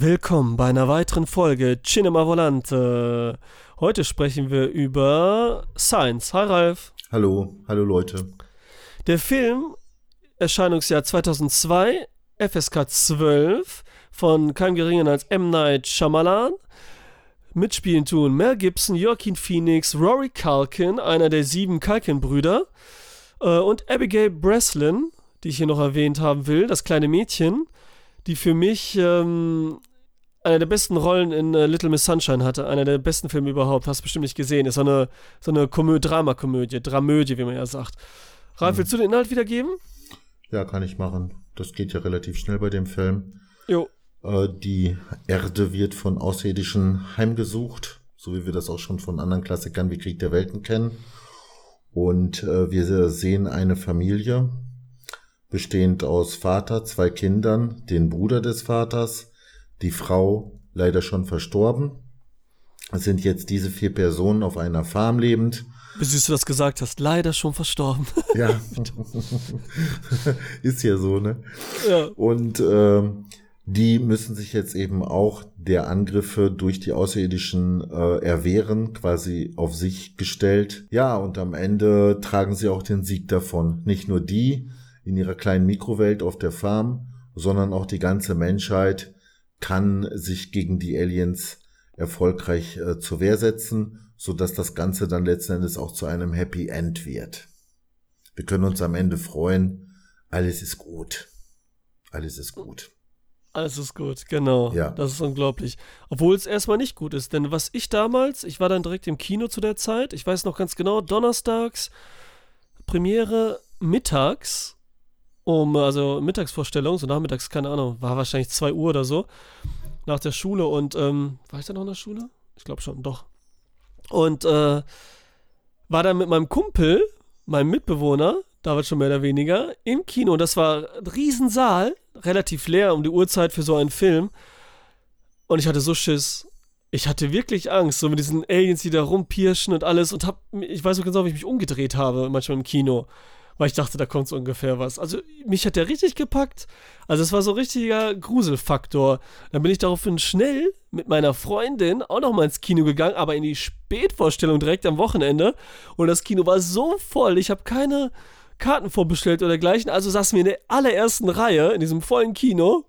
Willkommen bei einer weiteren Folge Cinema Volante. Heute sprechen wir über Science. Hi Ralf. Hallo, hallo Leute. Der Film, Erscheinungsjahr 2002, FSK 12, von keinem Geringen als M. Night Shyamalan. Mitspielen tun Mel Gibson, Joaquin Phoenix, Rory Culkin, einer der sieben Culkin-Brüder, äh, und Abigail Breslin, die ich hier noch erwähnt haben will, das kleine Mädchen, die für mich ähm, eine der besten Rollen in äh, Little Miss Sunshine hatte. Einer der besten Filme überhaupt. Hast du bestimmt nicht gesehen. Ist so eine, so eine Komö Dramakomödie, Dramödie, wie man ja sagt. Ralf, hm. willst du den Inhalt wiedergeben? Ja, kann ich machen. Das geht ja relativ schnell bei dem Film. Jo. Äh, die Erde wird von Außerirdischen heimgesucht, so wie wir das auch schon von anderen Klassikern wie Krieg der Welten kennen. Und äh, wir sehen eine Familie, bestehend aus Vater, zwei Kindern, den Bruder des Vaters, die Frau leider schon verstorben. Es sind jetzt diese vier Personen auf einer Farm lebend. Süß du das gesagt hast, leider schon verstorben. Ja, ist ja so, ne? Ja. Und äh, die müssen sich jetzt eben auch der Angriffe durch die Außerirdischen äh, erwehren, quasi auf sich gestellt. Ja, und am Ende tragen sie auch den Sieg davon. Nicht nur die in ihrer kleinen Mikrowelt auf der Farm, sondern auch die ganze Menschheit kann sich gegen die Aliens erfolgreich äh, zur Wehr setzen, so dass das Ganze dann letzten Endes auch zu einem Happy End wird. Wir können uns am Ende freuen. Alles ist gut. Alles ist gut. Alles ist gut, genau. Ja. Das ist unglaublich. Obwohl es erstmal nicht gut ist, denn was ich damals, ich war dann direkt im Kino zu der Zeit, ich weiß noch ganz genau, donnerstags, Premiere mittags um, also Mittagsvorstellung, so nachmittags, keine Ahnung, war wahrscheinlich 2 Uhr oder so, nach der Schule und, ähm, war ich da noch in der Schule? Ich glaube schon, doch. Und, äh, war dann mit meinem Kumpel, meinem Mitbewohner, David schon mehr oder weniger, im Kino. Und das war ein Riesensaal, relativ leer um die Uhrzeit für so einen Film. Und ich hatte so Schiss. Ich hatte wirklich Angst, so mit diesen Aliens, die da rumpirschen und alles. Und hab, ich weiß so genau, wie ich mich umgedreht habe, manchmal im Kino weil ich dachte, da kommt so ungefähr was. Also mich hat der richtig gepackt. Also es war so ein richtiger Gruselfaktor. Dann bin ich daraufhin schnell mit meiner Freundin auch noch mal ins Kino gegangen, aber in die Spätvorstellung direkt am Wochenende. Und das Kino war so voll. Ich habe keine Karten vorbestellt oder dergleichen. Also saßen wir in der allerersten Reihe in diesem vollen Kino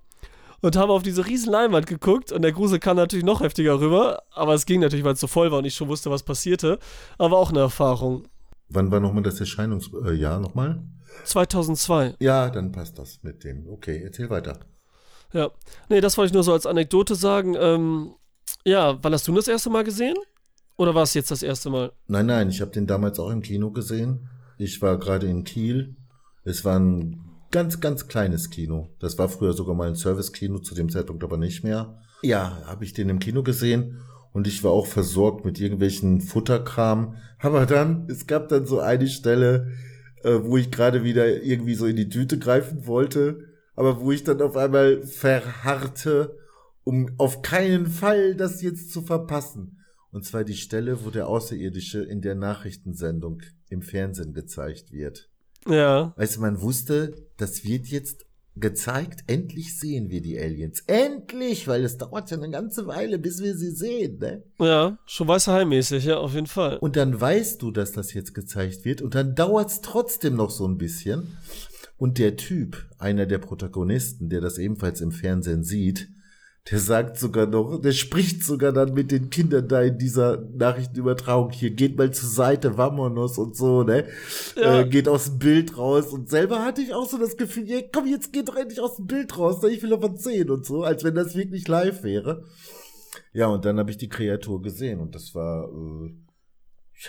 und haben auf diese riesen Leinwand geguckt und der Grusel kam natürlich noch heftiger rüber, aber es ging natürlich, weil es so voll war und ich schon wusste, was passierte, aber auch eine Erfahrung. Wann war nochmal das Erscheinungsjahr äh, nochmal? 2002. Ja, dann passt das mit dem. Okay, erzähl weiter. Ja, nee, das wollte ich nur so als Anekdote sagen. Ähm, ja, wann hast du das erste Mal gesehen? Oder war es jetzt das erste Mal? Nein, nein, ich habe den damals auch im Kino gesehen. Ich war gerade in Kiel. Es war ein ganz, ganz kleines Kino. Das war früher sogar mal ein Service-Kino, zu dem Zeitpunkt aber nicht mehr. Ja, habe ich den im Kino gesehen und ich war auch versorgt mit irgendwelchen Futterkram. Aber dann, es gab dann so eine Stelle, äh, wo ich gerade wieder irgendwie so in die Tüte greifen wollte, aber wo ich dann auf einmal verharrte, um auf keinen Fall das jetzt zu verpassen. Und zwar die Stelle, wo der Außerirdische in der Nachrichtensendung im Fernsehen gezeigt wird. Ja. Weißt du, man wusste, das wird jetzt gezeigt, endlich sehen wir die Aliens. Endlich, weil es dauert ja eine ganze Weile, bis wir sie sehen, ne? Ja, schon weißer Heimmäßig, ja, auf jeden Fall. Und dann weißt du, dass das jetzt gezeigt wird und dann dauert es trotzdem noch so ein bisschen. Und der Typ, einer der Protagonisten, der das ebenfalls im Fernsehen sieht, der sagt sogar noch, der spricht sogar dann mit den Kindern da in dieser Nachrichtenübertragung hier, geht mal zur Seite, vamonos und so, ne? Ja. Äh, geht aus dem Bild raus und selber hatte ich auch so das Gefühl, ja, komm, jetzt geht doch endlich aus dem Bild raus, ne? ich will aber sehen und so, als wenn das wirklich live wäre. Ja, und dann habe ich die Kreatur gesehen und das war, äh,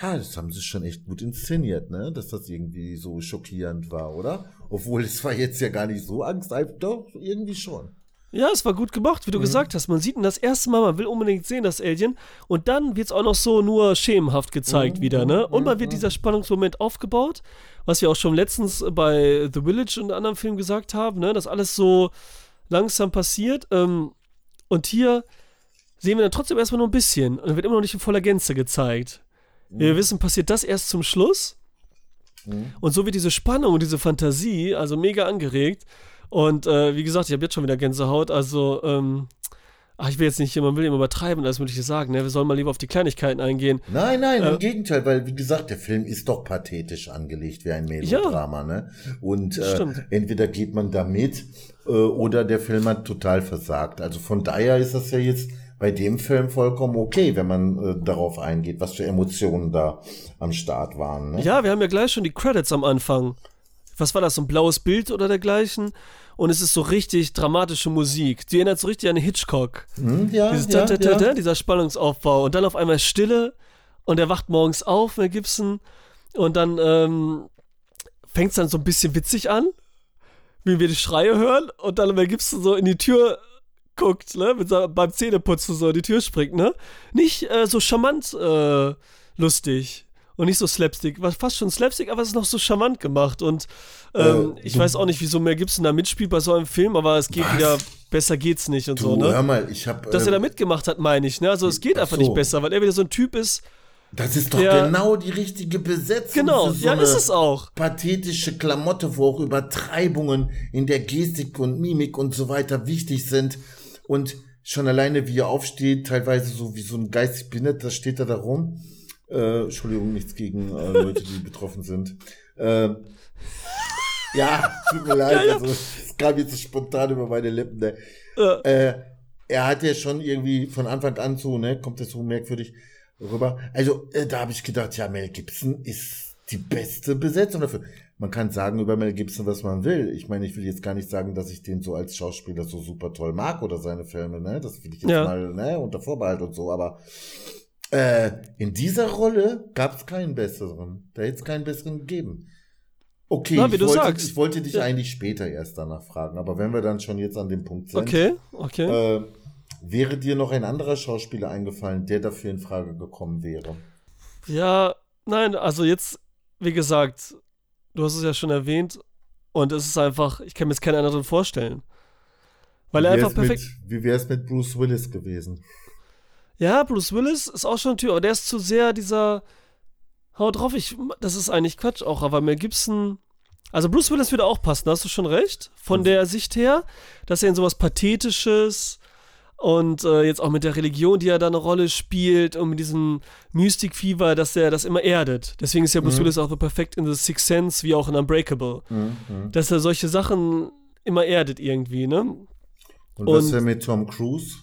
ja, das haben sie schon echt gut inszeniert, ne? Dass das irgendwie so schockierend war, oder? Obwohl es war jetzt ja gar nicht so Angst, doch, irgendwie schon. Ja, es war gut gemacht, wie du mhm. gesagt hast. Man sieht ihn das erste Mal, man will unbedingt sehen, das Alien. Und dann wird es auch noch so nur schemenhaft gezeigt mhm. wieder, ne? Und man wird mhm. dieser Spannungsmoment aufgebaut, was wir auch schon letztens bei The Village und anderen Filmen gesagt haben, ne? Dass alles so langsam passiert. Ähm, und hier sehen wir dann trotzdem erstmal nur ein bisschen. Und dann wird immer noch nicht in voller Gänze gezeigt. Mhm. Wir wissen, passiert das erst zum Schluss. Mhm. Und so wird diese Spannung und diese Fantasie, also mega angeregt. Und äh, wie gesagt, ich habe jetzt schon wieder Gänsehaut. Also, ähm, ach, ich will jetzt nicht, man will immer übertreiben, das möchte ich sagen, ne? Wir sollen mal lieber auf die Kleinigkeiten eingehen. Nein, nein, Äh, im Gegenteil, weil wie gesagt, der Film ist doch pathetisch angelegt wie ein Melodrama, ne? Und äh, entweder geht man da mit äh, oder der Film hat total versagt. Also von daher ist das ja jetzt bei dem Film vollkommen okay, wenn man äh, darauf eingeht, was für Emotionen da am Start waren. Ne? Ja, wir haben ja gleich schon die Credits am Anfang. Was war das, so ein blaues Bild oder dergleichen? Und es ist so richtig dramatische Musik. Die erinnert so richtig an Hitchcock. Hm, ja, Dieses ja, ja. ta, dieser Spannungsaufbau. Und dann auf einmal Stille und er wacht morgens auf, Mel Gibson. Und dann ähm, fängt es dann so ein bisschen witzig an, wie wir die Schreie hören. Und dann Mel Gibson so in die Tür guckt, ne? Mit seinem- beim Zähneputzen so in die Tür springt, ne? Nicht äh, so charmant äh, lustig. Und nicht so Slapstick, war fast schon Slapstick, aber es ist noch so charmant gemacht. Und ähm, Äh, ich weiß auch nicht, wieso Mel Gibson da mitspielt bei so einem Film, aber es geht Was? wieder, besser geht's nicht und Du, so, ne? hör mal, ich habe. Dass er da mitgemacht hat, meine ich. Ne? Also es geht Ach einfach so. nicht besser, weil er wieder so ein Typ ist. das ist doch der- genau die richtige Besetzung. Genau, so ja, ist es auch. Pathetische Klamotte, wo auch Übertreibungen in der Gestik und Mimik und so weiter wichtig sind. Und schon alleine, wie er aufsteht, teilweise so wie so ein geistig Behinderter, steht er da rum. Äh, Entschuldigung, nichts gegen äh, Leute, die betroffen sind. Äh, ja, tut mir leid, also es kam jetzt so spontan über meine Lippen. Ne? Ja. Äh, er hat ja schon irgendwie von Anfang an so, ne, kommt das so merkwürdig rüber. Also, äh, da habe ich gedacht, ja, Mel Gibson ist die beste Besetzung dafür. Man kann sagen über Mel Gibson, was man will. Ich meine, ich will jetzt gar nicht sagen, dass ich den so als Schauspieler so super toll mag oder seine Filme, ne? Das will ich jetzt Ja. mal, ne, unter Vorbehalt und so, aber äh, in dieser Rolle gab es keinen besseren. Da hätte es keinen besseren gegeben. Okay, Na, wie ich, du wollte, sagst. ich wollte dich Ja. eigentlich später erst danach fragen, aber wenn wir dann schon jetzt an dem Punkt sind, Okay, okay. äh, wäre dir noch ein anderer Schauspieler eingefallen, der dafür in Frage gekommen wäre? Ja, nein, also jetzt, wie gesagt, du hast es ja schon erwähnt und es ist einfach, ich kann mir jetzt keinen anderen vorstellen. Weil er einfach perfekt. Mit, wie wäre es mit Bruce Willis gewesen? Ja, Bruce Willis ist auch schon ein Typ, aber der ist zu sehr dieser. Hau drauf, ich. Das ist eigentlich Quatsch auch, aber Mel Gibson. Also Bruce Willis würde auch passen, da hast du schon recht. Von der Sicht her, dass er in sowas Pathetisches und äh, jetzt auch mit der Religion, die er da eine Rolle spielt und mit diesem Mystic-Fever, dass er das immer erdet. Deswegen ist ja Bruce Mhm. Willis auch so perfekt in The Sixth Sense wie auch in Unbreakable. Mhm. Dass er solche Sachen immer erdet irgendwie, ne? Und, was Und- wäre mit Tom Cruise?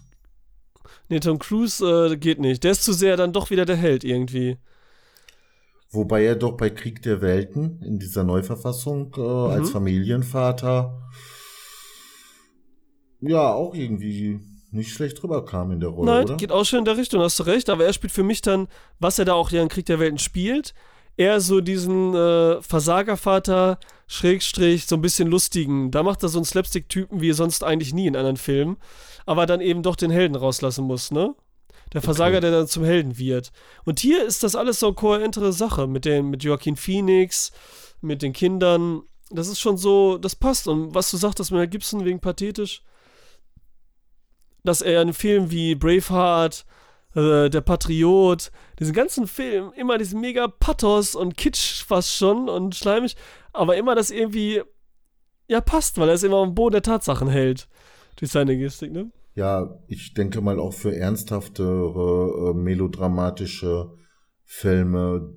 Nee, Tom Cruise äh, geht nicht. Der ist zu sehr dann doch wieder der Held irgendwie. Wobei er doch bei Krieg der Welten in dieser Neuverfassung äh, als Mhm. Familienvater ja auch irgendwie nicht schlecht rüberkam in der Rolle, Nein, oder? geht auch schon in der Richtung, hast du recht. Aber er spielt für mich dann, was er da auch ja in Krieg der Welten spielt, eher so diesen äh, Versagervater, Schrägstrich, so ein bisschen lustigen. Da macht er so einen Slapstick-Typen wie sonst eigentlich nie in anderen Filmen. Aber dann eben doch den Helden rauslassen muss, ne? Der Versager, der dann zum Helden wird. Und hier ist das alles so eine kohärentere Sache mit, den, mit Joaquin Phoenix, mit den Kindern. Das ist schon so, das passt. Und was du sagtest mit Mel Gibson wegen pathetisch, dass er in Filmen wie Braveheart, äh, Der Patriot, diesen ganzen Film, immer diesen mega Pathos und Kitsch fast schon und schleimig, aber immer das irgendwie, ja, passt, weil er es immer am Boden der Tatsachen hält. Durch seine Gestik, ne? Ja, ich denke mal auch für ernsthaftere, äh, melodramatische Filme,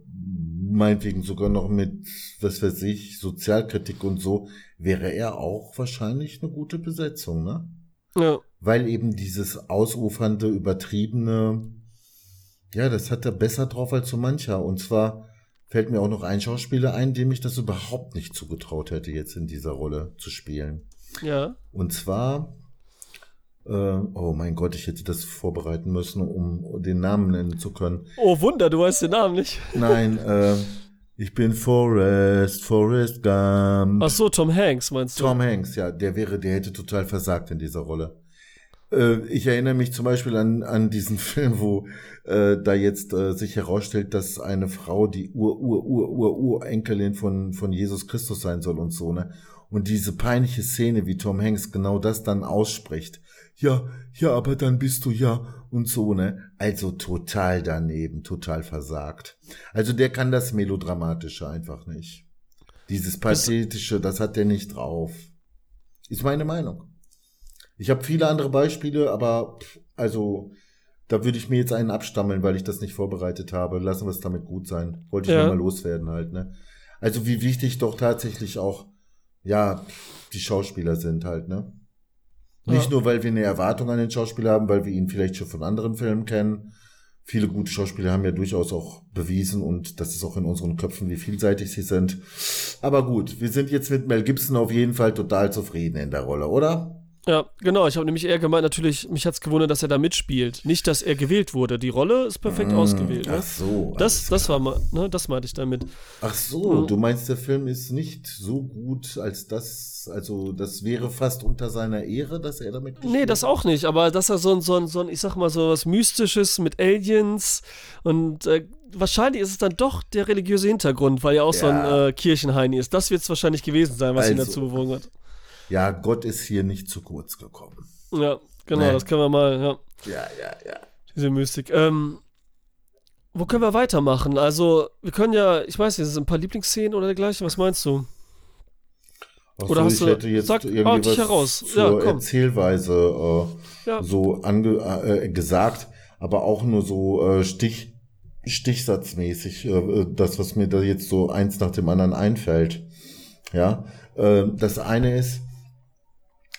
meinetwegen sogar noch mit, was weiß ich, Sozialkritik und so, wäre er auch wahrscheinlich eine gute Besetzung, ne? Ja. Weil eben dieses ausufernde, übertriebene, ja, das hat er besser drauf als so mancher. Und zwar fällt mir auch noch ein Schauspieler ein, dem ich das überhaupt nicht zugetraut hätte, jetzt in dieser Rolle zu spielen. Ja. Und zwar, oh mein Gott, ich hätte das vorbereiten müssen, um den Namen nennen zu können. Oh, Wunder, du weißt den Namen nicht. Nein, äh, ich bin Forrest, Forrest Gump. Ach so, Tom Hanks meinst du? Tom Hanks, ja, der wäre, der hätte total versagt in dieser Rolle. Äh, ich erinnere mich zum Beispiel an, an diesen Film, wo äh, da jetzt äh, sich herausstellt, dass eine Frau die Ur, Ur, Ur, Ur, Urenkelin von, von Jesus Christus sein soll und so, ne? Und diese peinliche Szene, wie Tom Hanks genau das dann ausspricht. Ja, ja, aber dann bist du ja und so, ne? Also total daneben, total versagt. Also der kann das Melodramatische einfach nicht. Dieses Pathetische, das hat der nicht drauf. Ist meine Meinung. Ich habe viele andere Beispiele, aber also da würde ich mir jetzt einen abstammeln, weil ich das nicht vorbereitet habe. Lassen wir es damit gut sein. Wollte ich ja. mal loswerden halt, ne? Also wie wichtig doch tatsächlich auch, ja, die Schauspieler sind halt, ne? Ja. Nicht nur, weil wir eine Erwartung an den Schauspieler haben, weil wir ihn vielleicht schon von anderen Filmen kennen. Viele gute Schauspieler haben ja durchaus auch bewiesen und das ist auch in unseren Köpfen, wie vielseitig sie sind. Aber gut, wir sind jetzt mit Mel Gibson auf jeden Fall total zufrieden in der Rolle, oder? Ja, genau. Ich habe nämlich eher gemeint, natürlich, mich hat es gewundert, dass er da mitspielt. Nicht, dass er gewählt wurde. Die Rolle ist perfekt mmh, ausgewählt. Ach so. Das, das war mal, ne, das meinte ich damit. Ach so, mhm. du meinst, der Film ist nicht so gut, als das, also das wäre fast unter seiner Ehre, dass er damit Nee, das auch nicht, aber dass er so ein, so ein, so ein, ich sag mal, so was Mystisches mit Aliens und äh, wahrscheinlich ist es dann doch der religiöse Hintergrund, weil er auch ja. so ein äh, Kirchenheini ist. Das wird es wahrscheinlich gewesen sein, was also, ihn dazu bewogen hat ja, Gott ist hier nicht zu kurz gekommen. Ja, genau, nee. das können wir mal, ja. Ja, ja, ja. Diese Mystik. Ähm, wo können wir weitermachen? Also, wir können ja, ich weiß nicht, sind ein paar Lieblingsszenen oder dergleichen, was meinst du? Ach oder hast ich du, hätte jetzt sag, irgendwie was heraus. zur ja, Erzählweise äh, ja. so ange, äh, gesagt, aber auch nur so äh, Stich, stichsatzmäßig, äh, das, was mir da jetzt so eins nach dem anderen einfällt. Ja, äh, das eine ist,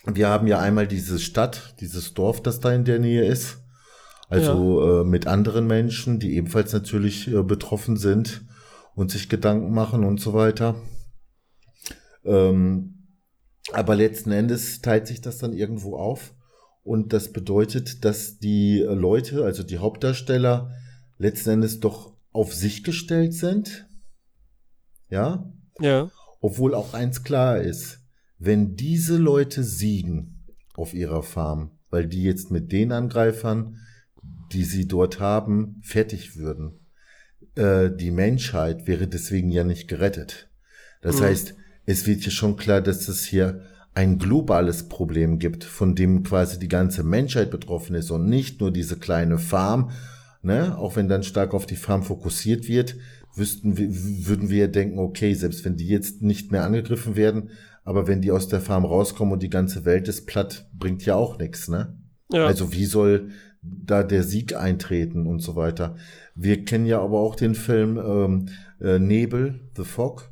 wir haben ja einmal diese Stadt, dieses Dorf, das da in der Nähe ist. Also ja. äh, mit anderen Menschen, die ebenfalls natürlich äh, betroffen sind und sich Gedanken machen und so weiter. Ähm, aber letzten Endes teilt sich das dann irgendwo auf. Und das bedeutet, dass die Leute, also die Hauptdarsteller, letzten Endes doch auf sich gestellt sind. Ja? Ja. Obwohl auch eins klar ist wenn diese Leute siegen auf ihrer Farm, weil die jetzt mit den Angreifern, die sie dort haben, fertig würden, äh, die Menschheit wäre deswegen ja nicht gerettet. Das mhm. heißt, es wird hier schon klar, dass es hier ein globales Problem gibt, von dem quasi die ganze Menschheit betroffen ist und nicht nur diese kleine Farm, ne, auch wenn dann stark auf die Farm fokussiert wird, wüssten wir, würden wir denken, okay, selbst wenn die jetzt nicht mehr angegriffen werden, aber wenn die aus der Farm rauskommen und die ganze Welt ist platt, bringt ja auch nichts, ne? Ja. Also wie soll da der Sieg eintreten und so weiter. Wir kennen ja aber auch den Film ähm, äh, Nebel, The Fog,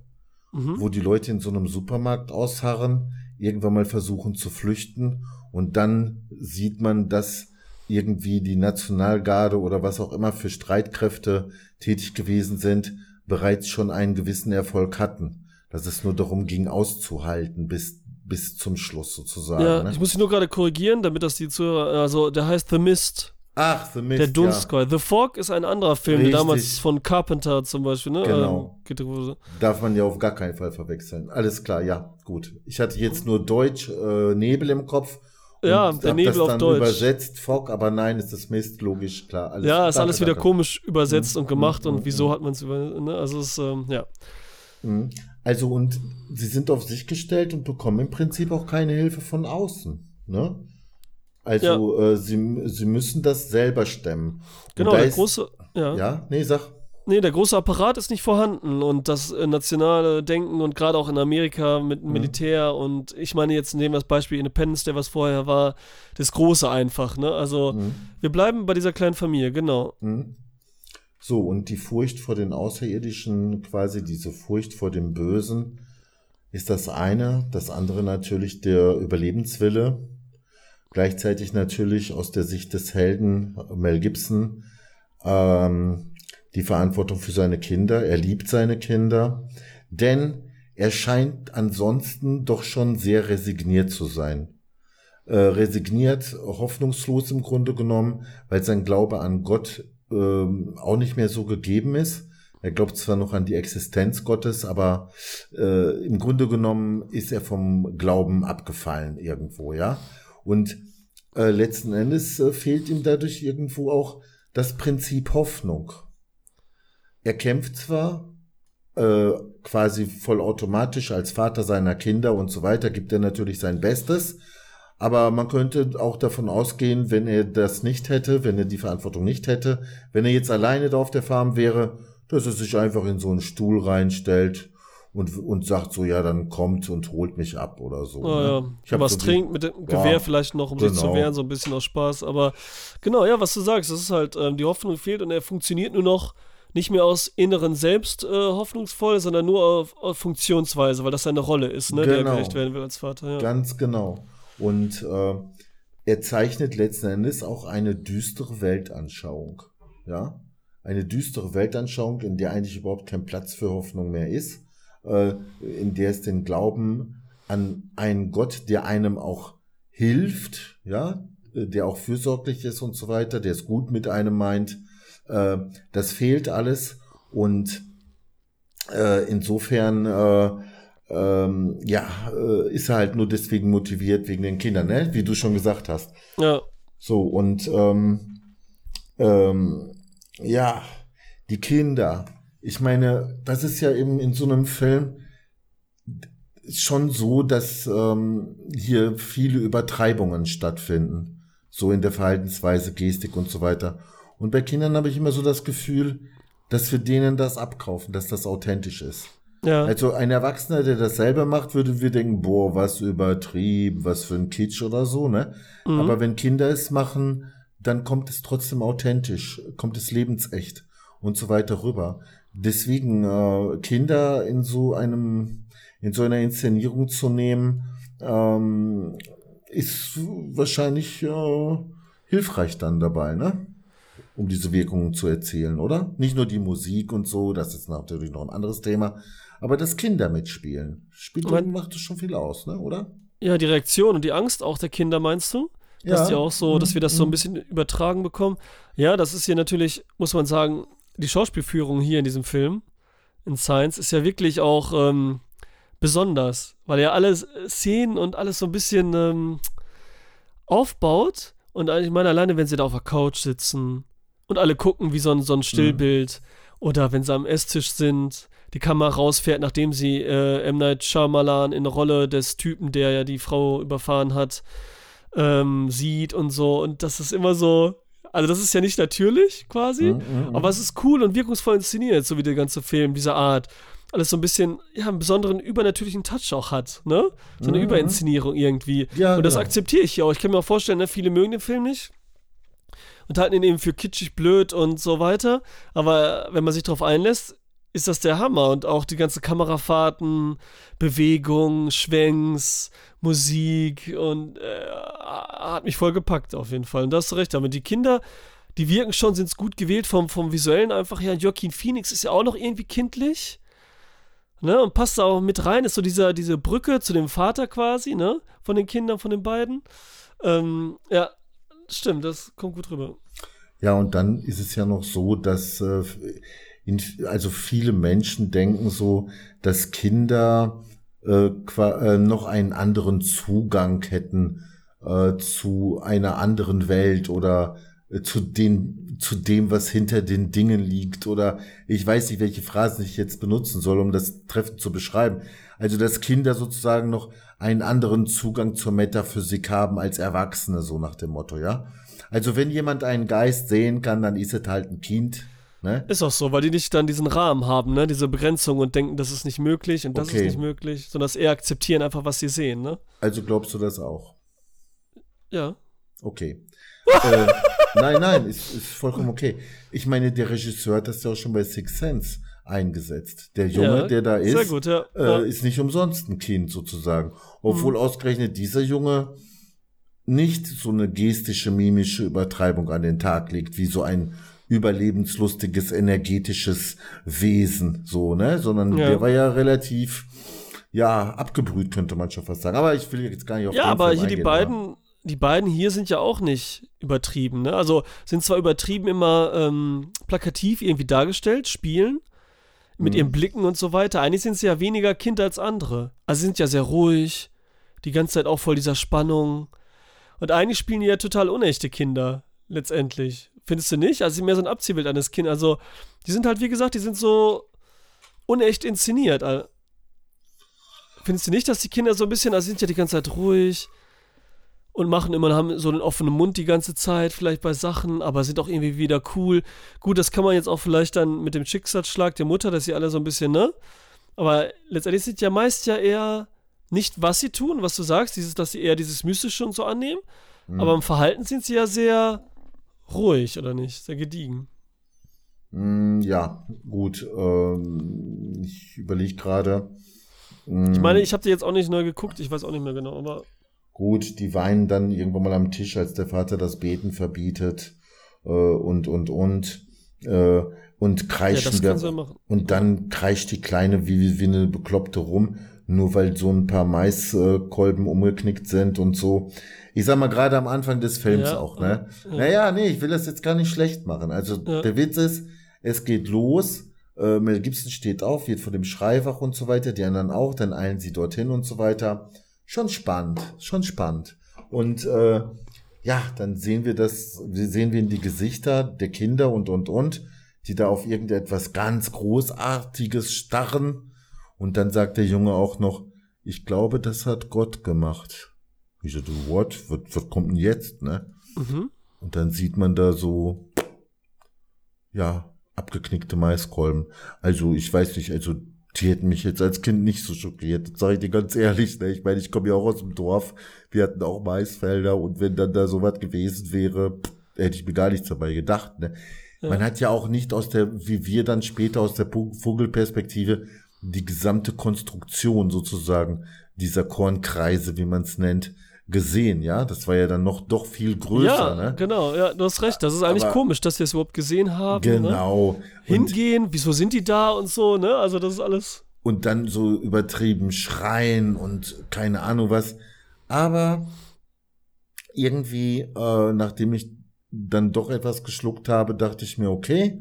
mhm. wo die Leute in so einem Supermarkt ausharren, irgendwann mal versuchen zu flüchten und dann sieht man, dass irgendwie die Nationalgarde oder was auch immer für Streitkräfte tätig gewesen sind, bereits schon einen gewissen Erfolg hatten dass es nur darum ging, auszuhalten bis, bis zum Schluss sozusagen. Ja, ne? ich muss dich nur gerade korrigieren, damit das die Zuhörer, also der heißt The Mist. Ach, The Mist. Der Dunstcroll. Ja. The Fog ist ein anderer Film, Richtig. damals von Carpenter zum Beispiel, ne? Genau. Ähm, Darf man ja auf gar keinen Fall verwechseln. Alles klar, ja, gut. Ich hatte jetzt nur Deutsch äh, Nebel im Kopf. Ja, der Nebel das auf dann Deutsch. übersetzt, Fog, aber nein, ist das Mist, logisch, klar. Alles, ja, ist danke, alles wieder danke. komisch übersetzt mhm. und gemacht mhm. und wieso mhm. hat man es über, ne? Also es, ähm, ja. Mhm. Also und sie sind auf sich gestellt und bekommen im Prinzip auch keine Hilfe von außen. Ne? Also ja. äh, sie, sie müssen das selber stemmen. Genau, der ist, große. Ja. ja, nee, sag. Nee, der große Apparat ist nicht vorhanden und das äh, nationale Denken und gerade auch in Amerika mit mhm. Militär und ich meine jetzt nehmen wir das Beispiel Independence, der was vorher war, das große einfach, ne? Also mhm. wir bleiben bei dieser kleinen Familie, genau. Mhm. So, und die Furcht vor den Außerirdischen, quasi diese Furcht vor dem Bösen, ist das eine. Das andere natürlich der Überlebenswille. Gleichzeitig natürlich aus der Sicht des Helden Mel Gibson ähm, die Verantwortung für seine Kinder. Er liebt seine Kinder, denn er scheint ansonsten doch schon sehr resigniert zu sein. Äh, resigniert, hoffnungslos im Grunde genommen, weil sein Glaube an Gott ähm, auch nicht mehr so gegeben ist. Er glaubt zwar noch an die Existenz Gottes, aber äh, im Grunde genommen ist er vom Glauben abgefallen irgendwo, ja. Und äh, letzten Endes äh, fehlt ihm dadurch irgendwo auch das Prinzip Hoffnung. Er kämpft zwar äh, quasi vollautomatisch als Vater seiner Kinder und so weiter, gibt er natürlich sein Bestes, aber man könnte auch davon ausgehen, wenn er das nicht hätte, wenn er die Verantwortung nicht hätte, wenn er jetzt alleine da auf der Farm wäre, dass er sich einfach in so einen Stuhl reinstellt und, und sagt so, ja, dann kommt und holt mich ab oder so. Oh, ne? ja. Ich hab was so trinkt mit dem Gewehr Ja, vielleicht noch, um sich zu genau. wehren, so ein bisschen aus Spaß. Aber genau, ja, was du sagst, das ist halt, ähm, die Hoffnung fehlt und er funktioniert nur noch nicht mehr aus inneren Selbst äh, hoffnungsvoll, sondern nur auf, auf Funktionsweise, weil das seine Rolle ist, ne, der er Genau. gerecht werden will als Vater. Ja. Ganz genau. Und äh, er zeichnet letzten Endes auch eine düstere Weltanschauung. Ja, eine düstere Weltanschauung, in der eigentlich überhaupt kein Platz für Hoffnung mehr ist, äh, in der es den Glauben an einen Gott, der einem auch hilft, ja, der auch fürsorglich ist und so weiter, der es gut mit einem meint, äh, das fehlt alles und äh, insofern äh, ähm, ja, äh, ist er halt nur deswegen motiviert wegen den Kindern, ne? Wie du schon gesagt hast. ja. So, und ähm, ähm, ja, die Kinder. Ich meine, das ist ja eben in so einem Film schon so, dass ähm, hier viele Übertreibungen stattfinden. So in der Verhaltensweise, Gestik und so weiter. Und bei Kindern habe ich immer so das Gefühl, dass wir denen das abkaufen, dass das authentisch ist. Ja. Also ein Erwachsener, der das selber macht, würde wir denken, boah, was übertrieben, was für ein Kitsch oder so, ne? Mhm. Aber wenn Kinder es machen, dann kommt es trotzdem authentisch, kommt es lebensecht und so weiter rüber. Deswegen äh, Kinder in so einem, in so einer Inszenierung zu nehmen, ähm, ist wahrscheinlich äh, hilfreich dann dabei, ne? Um diese Wirkungen zu erzielen, oder? Nicht nur die Musik und so, das ist natürlich noch ein anderes Thema, aber das Kinder mitspielen. Spielt Man- macht das schon viel aus, ne? Oder? ja, die Reaktion und die Angst auch der Kinder, meinst du? Dass die auch so, dass wir das so ein Mhm. bisschen übertragen bekommen. Ja, das ist hier natürlich, muss man sagen, die Schauspielführung hier in diesem Film, in Science, ist ja wirklich auch ähm, besonders, weil er alle Szenen und alles so ein bisschen ähm, aufbaut. Und ich meine, alleine, wenn sie da auf der Couch sitzen und alle gucken wie so ein, so ein Stillbild oder wenn sie am Esstisch sind, die Kamera rausfährt, nachdem sie äh, M. Night Shyamalan in der Rolle des Typen, der ja die Frau überfahren hat, ähm, sieht und so. Und das ist immer so, also das ist ja nicht natürlich quasi, Mhm, mhm, aber es ist cool und wirkungsvoll inszeniert, so wie der ganze Film dieser Art. Alles so ein bisschen, ja, einen besonderen übernatürlichen Touch auch hat, ne? So eine Mhm. Überinszenierung irgendwie. Ja, und das genau. akzeptiere ich ja auch. Ich kann mir auch vorstellen, ne, viele mögen den Film nicht und halten ihn eben für kitschig, blöd und so weiter. Aber wenn man sich darauf einlässt, ist das der Hammer. Und auch die ganze Kamerafahrten, Bewegung, Schwenks, Musik und äh, hat mich voll gepackt auf jeden Fall. Und da hast du recht. Aber die Kinder, die wirken schon, sind es gut gewählt vom, vom Visuellen einfach her. Joaquin Phoenix ist ja auch noch irgendwie kindlich. Ne, und passt da auch mit rein, ist so dieser, diese Brücke zu dem Vater quasi, ne? Von den Kindern, von den beiden. Ähm, ja, stimmt, das kommt gut rüber. Ja, und dann ist es ja noch so, dass äh, in, also viele Menschen denken so, dass Kinder äh, äh, noch einen anderen Zugang hätten äh, zu einer anderen Welt oder äh, zu den, zu dem, was hinter den Dingen liegt oder ich weiß nicht, welche Phrasen ich jetzt benutzen soll, um das treffend zu beschreiben. Also, dass Kinder sozusagen noch einen anderen Zugang zur Metaphysik haben als Erwachsene, so nach dem Motto, ja. Also, wenn jemand einen Geist sehen kann, dann ist es halt ein Kind, ne? Ist auch so, weil die nicht dann diesen Rahmen haben, ne? Diese Begrenzung und denken, das ist nicht möglich und das Okay. ist nicht möglich, sondern eher akzeptieren einfach, was sie sehen, ne? Also glaubst du das auch? Ja. Okay. äh, nein, nein, ist, ist vollkommen okay. Ich meine, der Regisseur hat das ja auch schon bei Six Sense eingesetzt. Der Junge, ja, der da ist, gut, ja. äh, ja. ist nicht umsonst ein Kind sozusagen. Obwohl Mhm. ausgerechnet dieser Junge nicht so eine gestische, mimische Übertreibung an den Tag legt, wie so ein überlebenslustiges, energetisches Wesen, so, ne? Sondern Ja. der war ja relativ, ja, abgebrüht, könnte man schon fast sagen. Aber ich will jetzt gar nicht auf Ja, aber Film hier die eingehen, beiden, die beiden hier sind ja auch nicht übertrieben, ne? Also sind zwar übertrieben immer ähm, plakativ irgendwie dargestellt, spielen, mit Mhm. ihren Blicken und so weiter. Eigentlich sind sie ja weniger Kind als andere. Also sie sind ja sehr ruhig, die ganze Zeit auch voll dieser Spannung. Und eigentlich spielen die ja total unechte Kinder, letztendlich. Findest du nicht? Also sie mehr so ein Abziehbild eines Kindes. Also die sind halt, wie gesagt, die sind so unecht inszeniert. Findest du nicht, dass die Kinder so ein bisschen, also sind ja die ganze Zeit ruhig und machen immer, haben so einen offenen Mund die ganze Zeit, vielleicht bei Sachen, aber sind auch irgendwie wieder cool. Gut, das kann man jetzt auch vielleicht dann mit dem Schicksalsschlag der Mutter, dass sie alle so ein bisschen, ne? Aber letztendlich sind ja meist ja eher nicht, was sie tun, was du sagst, dieses, dass sie eher dieses Mystische und so annehmen. Mhm. Aber im Verhalten sind sie ja sehr ruhig, oder nicht? Sehr gediegen. Mm, ja, gut. Ähm, ich überlege gerade. Mm, Ich meine, ich habe die jetzt auch nicht neu geguckt, ich weiß auch nicht mehr genau, aber Gut, die weinen dann irgendwann mal am Tisch, als der Vater das Beten verbietet äh, und und und äh, und ja, kreischen das wir- und dann kreischt die Kleine wie, wie eine Bekloppte rum, nur weil so ein paar Maiskolben umgeknickt sind und so. Ich sag mal, gerade am Anfang des Films Ja, auch, ne? ja. Naja, nee, ich will das jetzt gar nicht schlecht machen. Also Ja. der Witz ist, es geht los, äh, Mel Gibson steht auf, wird von dem Schrei wach und so weiter, die anderen auch, dann eilen sie dorthin und so weiter. Schon spannend, schon spannend. Und äh, ja, dann sehen wir das, sehen wir in die Gesichter der Kinder und und und, die da auf irgendetwas ganz Großartiges starren. Und dann sagt der Junge auch noch, ich glaube, das hat Gott gemacht. Ich so, what? Was, was kommt denn jetzt, ne? Mhm. Und dann sieht man da so, ja, abgeknickte Maiskolben. Also, ich weiß nicht, also, die hätten mich jetzt als Kind nicht so schockiert. Das sage ich dir ganz ehrlich, ne? Ich meine, ich komme ja auch aus dem Dorf. Wir hatten auch Maisfelder und wenn dann da sowas gewesen wäre, pff, hätte ich mir gar nichts dabei gedacht, ne? Ja. Man hat ja auch nicht aus der, wie wir dann später aus der Vogelperspektive, die gesamte Konstruktion sozusagen dieser Kornkreise, wie man es nennt, gesehen, ja? Das war ja dann noch doch viel größer, ja, ne? genau, ja, du hast recht. Das ist eigentlich Aber- komisch, dass wir es überhaupt gesehen haben. Ne? Genau. Und, Hingehen, wieso sind die da und so, ne? Also das ist alles. und dann so übertrieben schreien und keine Ahnung was. Aber irgendwie, äh, nachdem ich dann doch etwas geschluckt habe, dachte ich mir, okay,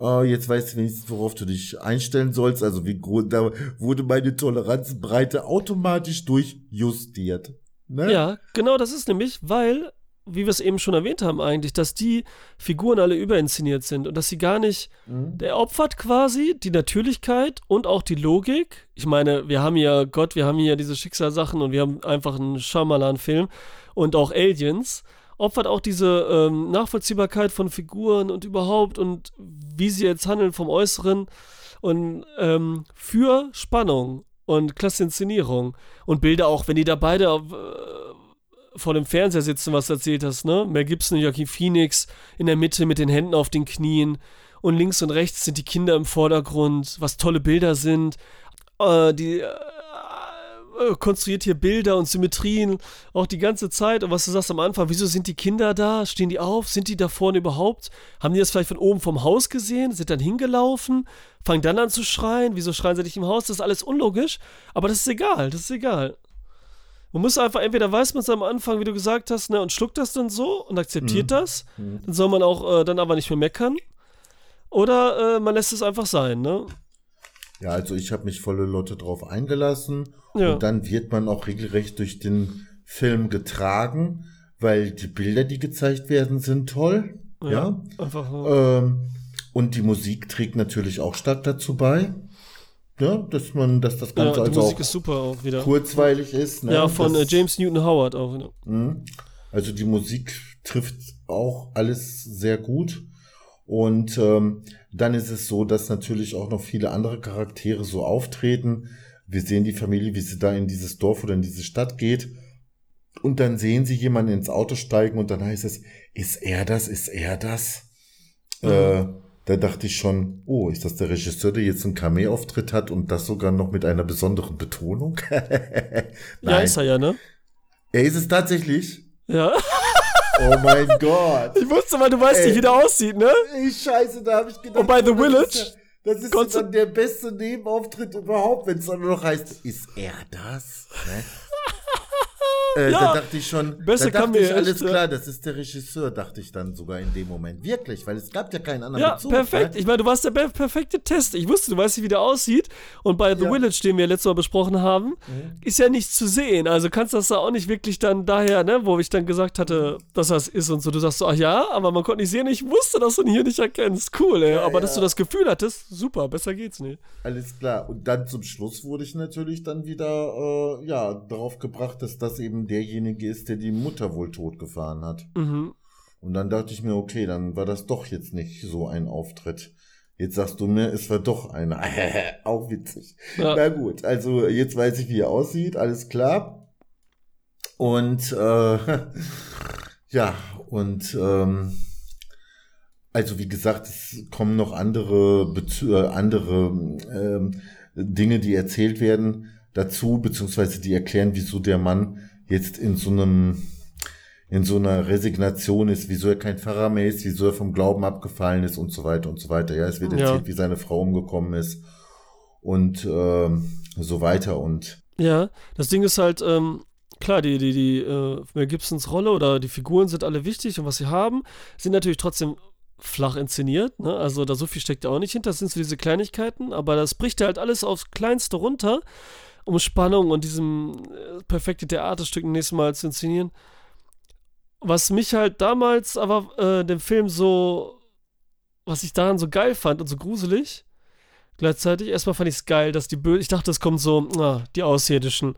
äh, jetzt weißt du wenigstens, worauf du dich einstellen sollst. Also wie groß, da wurde meine Toleranzbreite automatisch durchjustiert. Ne? Ja, genau, das ist nämlich, weil, wie wir es eben schon erwähnt haben eigentlich, dass die Figuren alle überinszeniert sind und dass sie gar nicht, Mhm. der opfert quasi die Natürlichkeit und auch die Logik. Ich meine, wir haben ja Gott, wir haben hier diese Schicksalssachen und wir haben einfach einen Shyamalan-Film und auch Aliens. Opfert auch diese ähm, Nachvollziehbarkeit von Figuren und überhaupt und wie sie jetzt handeln vom Äußeren und ähm, für Spannung und klasse Inszenierung und Bilder auch, wenn die da beide äh, vor dem Fernseher sitzen, was du erzählt hast, ne? Mel Gibson und Joaquin Phoenix in der Mitte mit den Händen auf den Knien und links und rechts sind die Kinder im Vordergrund, was tolle Bilder sind. Äh, die äh, konstruiert hier Bilder und Symmetrien auch die ganze Zeit. Und was du sagst am Anfang, wieso sind die Kinder da? Stehen die auf? Sind die da vorne überhaupt? Haben die das vielleicht von oben vom Haus gesehen? Sind dann hingelaufen? Fangen dann an zu schreien? Wieso schreien sie nicht im Haus? Das ist alles unlogisch. Aber das ist egal. Das ist egal. Man muss einfach, entweder weiß man es am Anfang, wie du gesagt hast, ne, und schluckt das dann so und akzeptiert das. Dann soll man auch äh, dann aber nicht mehr meckern. Oder äh, man lässt es einfach sein, ne? Ja, also ich habe mich volle Lotte drauf eingelassen Ja. und dann wird man auch regelrecht durch den Film getragen, weil die Bilder, die gezeigt werden, sind toll. Ja. Einfach so. Ähm, und die Musik trägt natürlich auch stark dazu bei. Ja, dass man, dass das ja, Ganze die also Musik auch ist super auch wieder. kurzweilig ist. Ne? Ja, von äh, Das- James Newton Howard auch. Ne? Also die Musik trifft auch alles sehr gut. Und ähm, dann ist es so, dass natürlich auch noch viele andere Charaktere so auftreten. Wir sehen die Familie, wie sie da in dieses Dorf oder in diese Stadt geht. Und dann sehen sie jemanden ins Auto steigen und dann heißt es, ist er das, ist er das? Äh, da dachte ich schon, oh, ist das der Regisseur, der jetzt einen Cameo-Auftritt hat und das sogar noch mit einer besonderen Betonung? Ja, ist er ja, ne? Er ist es tatsächlich. Ja. Oh mein Gott. Ich wusste mal, du weißt Ey. nicht, wie der aussieht, ne? Ey, Scheiße, da habe ich gedacht. Und bei The das Village? Das ist dann der beste Nebenauftritt überhaupt, wenn es dann nur noch heißt, ist er das? Ne? Äh, Ja. da dachte ich schon, Besser da dachte ich, alles echt, ja. klar, das ist der Regisseur, dachte ich dann sogar in dem Moment. Wirklich, weil es gab ja keinen anderen Ja, Bezug. perfekt. Ne? Ich meine, du warst der per- perfekte Test. Ich wusste, du weißt wie der aussieht. Und bei The Ja. Village, den wir letztes Mal besprochen haben, ist ja nichts zu sehen. Also kannst das da auch nicht wirklich dann daher, ne, wo ich dann gesagt hatte, dass das ist und so. Du sagst so, ach ja, aber man konnte nicht sehen. Ich wusste, dass du ihn hier nicht erkennst. Cool, ey. aber dass ja. du das Gefühl hattest, super, besser geht's nicht. Alles klar. Und dann zum Schluss wurde ich natürlich dann wieder äh, ja darauf gebracht, dass das eben derjenige ist, der die Mutter wohl totgefahren hat. Mhm. Und dann dachte ich mir, okay, dann war das doch jetzt nicht so ein Auftritt, Jetzt sagst du mir, es war doch einer. auch witzig. Ja. Na gut, also jetzt weiß ich, wie er aussieht, alles klar. Und äh, ja, und ähm, also wie gesagt, es kommen noch andere, äh, andere ähm, Dinge, die erzählt werden dazu, beziehungsweise die erklären, wieso der Mann jetzt in so einem in so einer Resignation ist, wieso er kein Pfarrer mehr ist, wieso er vom Glauben abgefallen ist und so weiter und so weiter. Ja, es wird erzählt, ja. wie seine Frau umgekommen ist und äh, so weiter und ja, das Ding ist halt, ähm, klar, die, die, die äh, Mel Gibsons Rolle oder die Figuren sind alle wichtig und was sie haben, sind natürlich trotzdem flach inszeniert. Ne? Also da so viel steckt ja auch nicht hinter. Das sind so diese Kleinigkeiten, aber das bricht halt alles aufs Kleinste runter, um Spannung und diesem äh, perfekte Theaterstück nächstes Mal zu inszenieren. Was mich halt damals aber äh, dem Film so, was ich daran so geil fand und so gruselig, gleichzeitig, erstmal fand ich es geil, dass die Böse, ich dachte, es kommt so, ah, die Außerirdischen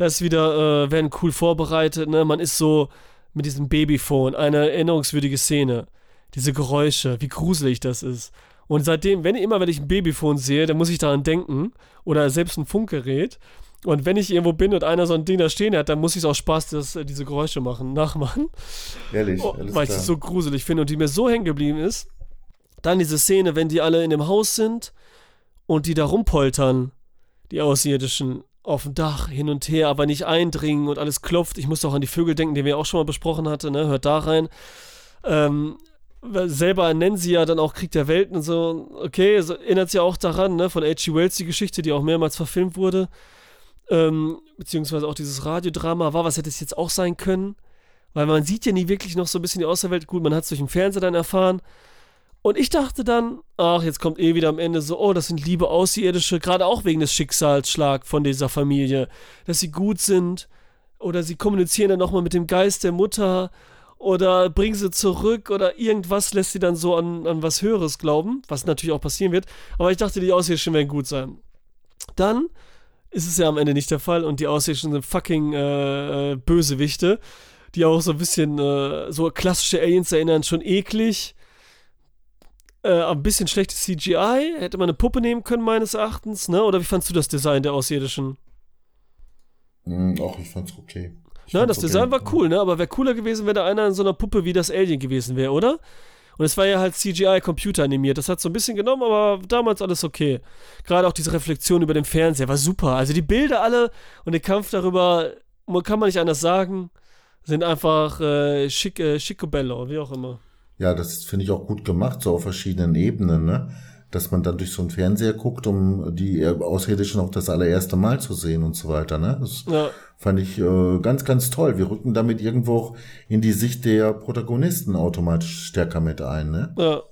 da ist wieder, äh, werden cool vorbereitet, ne? Man ist so mit diesem Babyphone, eine erinnerungswürdige Szene. Diese Geräusche, wie gruselig das ist. Und seitdem, wenn immer, wenn ich ein Babyphone sehe, dann muss ich daran denken. Oder selbst ein Funkgerät. Und wenn ich irgendwo bin und einer so ein Ding da stehen hat, dann muss ich es auch Spaß, dass, äh, diese Geräusche machen, nachmachen. Ehrlich, oh, Weil ich es so gruselig finde und die mir so hängen geblieben ist. Dann diese Szene, wenn die alle in dem Haus sind und die da rumpoltern, die Außerirdischen auf dem Dach hin und her, aber nicht eindringen und alles klopft. Ich muss auch an die Vögel denken, die wir auch schon mal besprochen hatten, ne? Hört da rein. Ähm, selber nennen sie ja dann auch Krieg der Welten und so. Okay, so erinnert sich auch daran, ne, von H.G. Wells die Geschichte, die auch mehrmals verfilmt wurde. Ähm, beziehungsweise auch dieses Radiodrama war, was hätte es jetzt auch sein können? Weil man sieht ja nie wirklich noch so ein bisschen die Außerwelt. Gut, man hat es durch den Fernseher dann erfahren. Und ich dachte dann, ach, jetzt kommt eh wieder am Ende so, oh, das sind liebe Außerirdische, gerade auch wegen des Schicksalsschlags von dieser Familie, dass sie gut sind oder sie kommunizieren dann nochmal mit dem Geist der Mutter oder bringen sie zurück oder irgendwas lässt sie dann so an, an was Höheres glauben, was natürlich auch passieren wird. Aber ich dachte, die Außerirdischen werden gut sein. Dann ist es ja am Ende nicht der Fall und die Außerirdischen sind fucking äh, äh Bösewichte, die auch so ein bisschen äh, so klassische Aliens erinnern, schon eklig äh, ein bisschen schlechtes CGI. Hätte man eine Puppe nehmen können, meines Erachtens, ne? Oder wie fandst du das Design der Außerirdischen? Mm, auch ich fand's okay. Nein, das okay. Design war cool, ne? Aber wäre cooler gewesen, wenn da einer in so einer Puppe wie das Alien gewesen wäre, oder? Und es war ja halt CGI-Computer animiert. Das hat so ein bisschen genommen, aber damals alles okay. Gerade auch diese Reflexion über den Fernseher war super. Also die Bilder alle und der Kampf darüber, kann man nicht anders sagen, sind einfach äh, schick, äh, schicobello, wie auch immer. Ja, das finde ich auch gut gemacht, so auf verschiedenen Ebenen, ne? Dass man dann durch so einen Fernseher guckt, um die Außerirdischen auch das allererste Mal zu sehen und so weiter, ne? Das ja. fand ich äh, ganz, ganz toll. Wir rücken damit irgendwo auch in die Sicht der Protagonisten automatisch stärker mit ein, ne? Ja.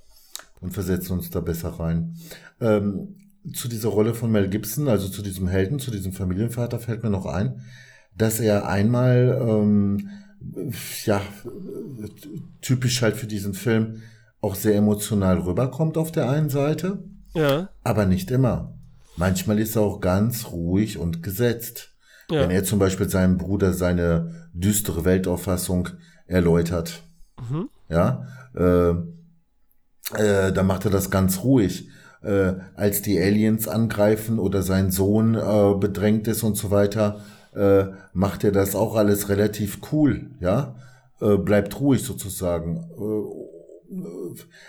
Und versetzen uns da besser rein. Ähm, zu dieser Rolle von Mel Gibson, also zu diesem Helden, zu diesem Familienvater, fällt mir noch ein, dass er einmal ähm, ja, typisch halt für diesen Film auch sehr emotional rüberkommt auf der einen Seite. Ja. Aber nicht immer. Manchmal ist er auch ganz ruhig und gesetzt. Ja. Wenn er zum Beispiel seinem Bruder seine düstere Weltauffassung erläutert. Mhm. Ja, äh, äh, dann macht er das ganz ruhig. Äh, als die Aliens angreifen oder sein Sohn äh, bedrängt ist und so weiter, äh, macht er das auch alles relativ cool, ja, äh, bleibt ruhig sozusagen, äh,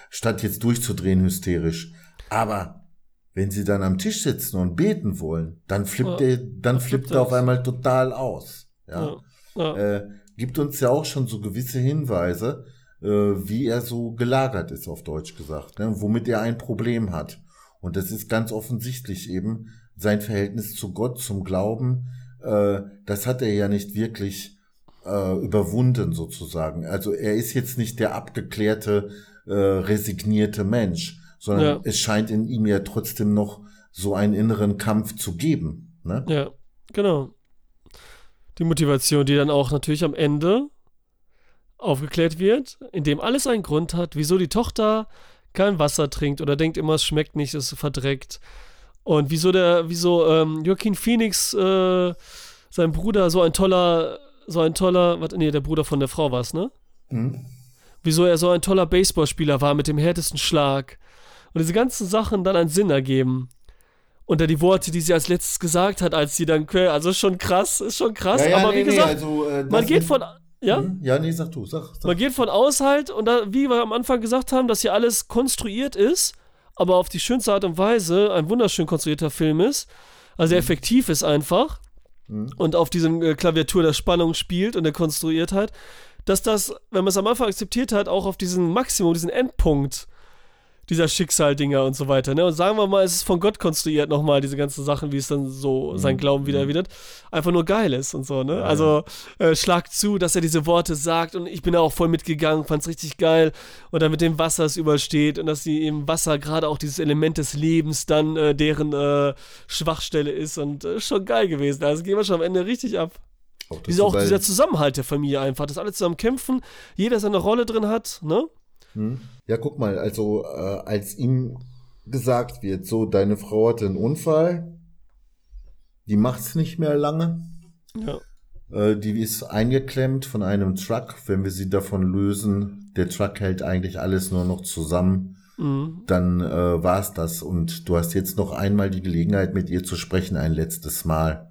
statt jetzt durchzudrehen hysterisch. Aber wenn sie dann am Tisch sitzen und beten wollen, dann flippt ja, er, dann flippt er auf einmal total aus, ja. ja, ja. Äh, gibt uns ja auch schon so gewisse Hinweise, äh, wie er so gelagert ist, auf Deutsch gesagt, ne, womit er ein Problem hat. Und das ist ganz offensichtlich eben sein Verhältnis zu Gott, zum Glauben, äh, das hat er ja nicht wirklich äh, überwunden sozusagen. Also er ist jetzt nicht der abgeklärte, äh, resignierte Mensch, sondern ja. es scheint in ihm ja trotzdem noch so einen inneren Kampf zu geben. Ne? Ja, genau. Die Motivation, die dann auch natürlich am Ende aufgeklärt wird, indem alles einen Grund hat, wieso die Tochter kein Wasser trinkt oder denkt immer, es schmeckt nicht, es ist verdreckt und wieso der, wieso ähm, Joaquin Phoenix, äh, sein Bruder, so ein toller, so ein toller, was, nee, der Bruder von der Frau war es, ne? Mhm. Wieso er so ein toller Baseballspieler war mit dem härtesten Schlag und diese ganzen Sachen dann einen Sinn ergeben. Und dann die Worte, die sie als letztes gesagt hat, als sie dann, also schon krass, ist schon krass. Ja, ja, aber nee, wie nee, gesagt, also, äh, man geht von, ja, Hm? Ja, nee, sag du, sag. sag. man geht von aus halt, und da, wie wir am Anfang gesagt haben, dass hier alles konstruiert ist, aber auf die schönste Art und Weise ein wunderschön konstruierter Film ist. Also sehr effektiv ist einfach. Und auf diesem äh, Klaviatur der Spannung spielt und der Konstruiertheit, dass das, wenn man es am Anfang akzeptiert hat, auch auf diesen Maximum, diesen Endpunkt dieser Schicksaldinger und so weiter. Ne? Und sagen wir mal, es ist von Gott konstruiert nochmal, diese ganzen Sachen, wie es dann so sein Glauben wieder erwidert, einfach nur geil ist und so. Ne? Also äh, schlag zu, dass er diese Worte sagt und ich bin da auch voll mitgegangen, fand's richtig geil. Und dann mit dem Wasser es übersteht und dass die im Wasser gerade auch dieses Element des Lebens dann äh, deren äh, Schwachstelle ist und äh, schon geil gewesen. Also gehen wir schon am Ende richtig ab. Auch, dass Diese, du auch dieser Zusammenhalt der Familie einfach, dass alle zusammen kämpfen, jeder seine Rolle drin hat, ne? Ja, guck mal, also äh, als ihm gesagt wird, so, deine Frau hatte einen Unfall, die macht's nicht mehr lange, Ja. äh, die ist eingeklemmt von einem Truck, wenn wir sie davon lösen, der Truck hält eigentlich alles nur noch zusammen, Mhm. dann äh, war's das und du hast jetzt noch einmal die Gelegenheit, mit ihr zu sprechen, ein letztes Mal.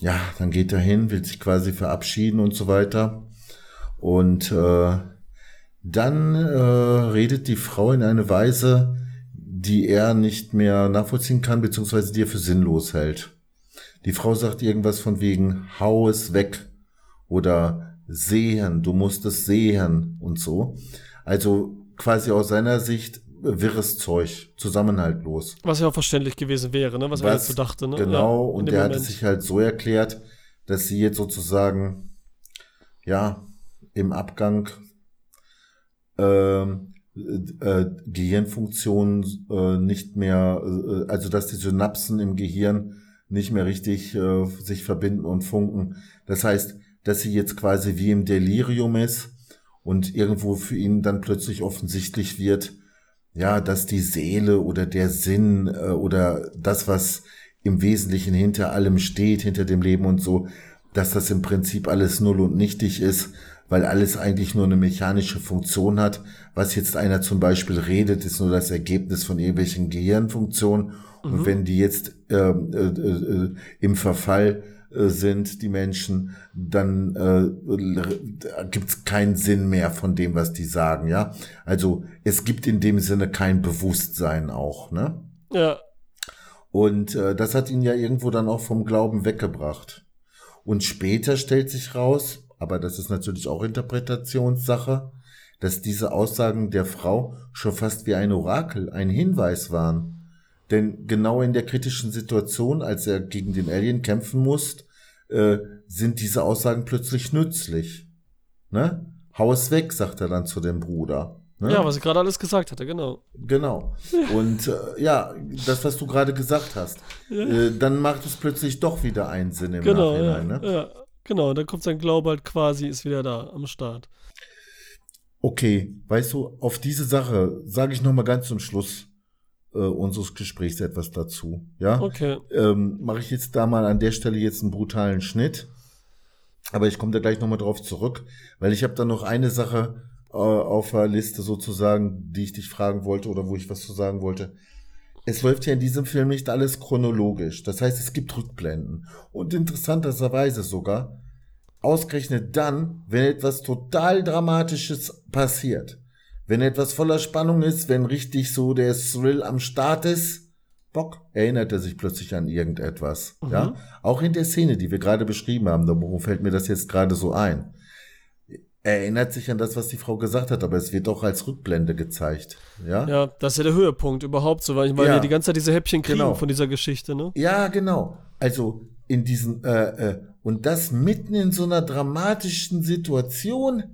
Ja, dann geht er hin, will sich quasi verabschieden und so weiter. Und äh, dann äh, redet die Frau in eine Weise, die er nicht mehr nachvollziehen kann, beziehungsweise die er für sinnlos hält. Die Frau sagt irgendwas von wegen, hau es weg oder sehen, du musst es sehen und so. Also quasi aus seiner Sicht wirres Zeug, zusammenhaltlos. Was ja auch verständlich gewesen wäre, ne? Was, er jetzt so dachte, ne? Genau, Ja, und der hat es sich halt so erklärt, dass sie jetzt sozusagen, ja, im Abgang ähm, äh, Gehirnfunktionen äh, nicht mehr, äh, also dass die Synapsen im Gehirn nicht mehr richtig äh, sich verbinden und funken. Das heißt, dass sie jetzt quasi wie im Delirium ist und irgendwo für ihn dann plötzlich offensichtlich wird, ja, dass die Seele oder der Sinn äh, oder das, was im Wesentlichen hinter allem steht, hinter dem Leben und so, dass das im Prinzip alles null und nichtig ist, weil alles eigentlich nur eine mechanische Funktion hat. Was jetzt einer zum Beispiel redet, ist nur das Ergebnis von irgendwelchen Gehirnfunktionen. Und wenn die jetzt ähm, äh, äh, im Verfall äh, sind, die Menschen, dann äh, gibt es keinen Sinn mehr von dem, was die sagen, ja. Also es gibt in dem Sinne kein Bewusstsein auch, ne? Ja, Und äh, das hat ihn ja irgendwo dann auch vom Glauben weggebracht. Und später stellt sich raus, aber das ist natürlich auch Interpretationssache, dass diese Aussagen der Frau schon fast wie ein Orakel, ein Hinweis waren. Denn genau in der kritischen Situation, als er gegen den Alien kämpfen muss, äh, sind diese Aussagen plötzlich nützlich. Ne? Hau es weg, sagt er dann zu dem Bruder. Ne? ja, was ich gerade alles gesagt hatte, genau. Genau. Und äh, ja, das, was du gerade gesagt hast, äh, dann macht es plötzlich doch wieder einen Sinn im Genau, ja, Nachhinein. Ne? ja. Genau, dann kommt sein Glaube halt quasi, ist wieder da am Start. Okay, weißt du, auf diese Sache sage ich noch mal ganz zum Schluss äh, unseres Gesprächs etwas dazu. Ja, Okay. ähm, mache ich jetzt da mal an der Stelle jetzt einen brutalen Schnitt. Aber ich komme da gleich nochmal drauf zurück, weil ich habe da noch eine Sache äh, auf der Liste sozusagen, die ich dich fragen wollte oder wo ich was zu sagen wollte. Es läuft ja in diesem Film nicht alles chronologisch. Das heißt, es gibt Rückblenden. Und interessanterweise sogar, ausgerechnet dann, wenn etwas total Dramatisches passiert. Wenn etwas voller Spannung ist, wenn richtig so der Thrill am Start ist, Bock, erinnert er sich plötzlich an irgendetwas. Ja, auch in der Szene, die wir gerade beschrieben haben, darum fällt mir das jetzt gerade so ein. Er erinnert sich an das, was die Frau gesagt hat, aber es wird auch als Rückblende gezeigt. Ja, Ja, das ist ja der Höhepunkt überhaupt so, weil, weil Ja. wir die ganze Zeit diese Häppchen kriegen Genau. von dieser Geschichte, ne? Ja, genau. Also in diesen äh, äh, und das mitten in so einer dramatischen Situation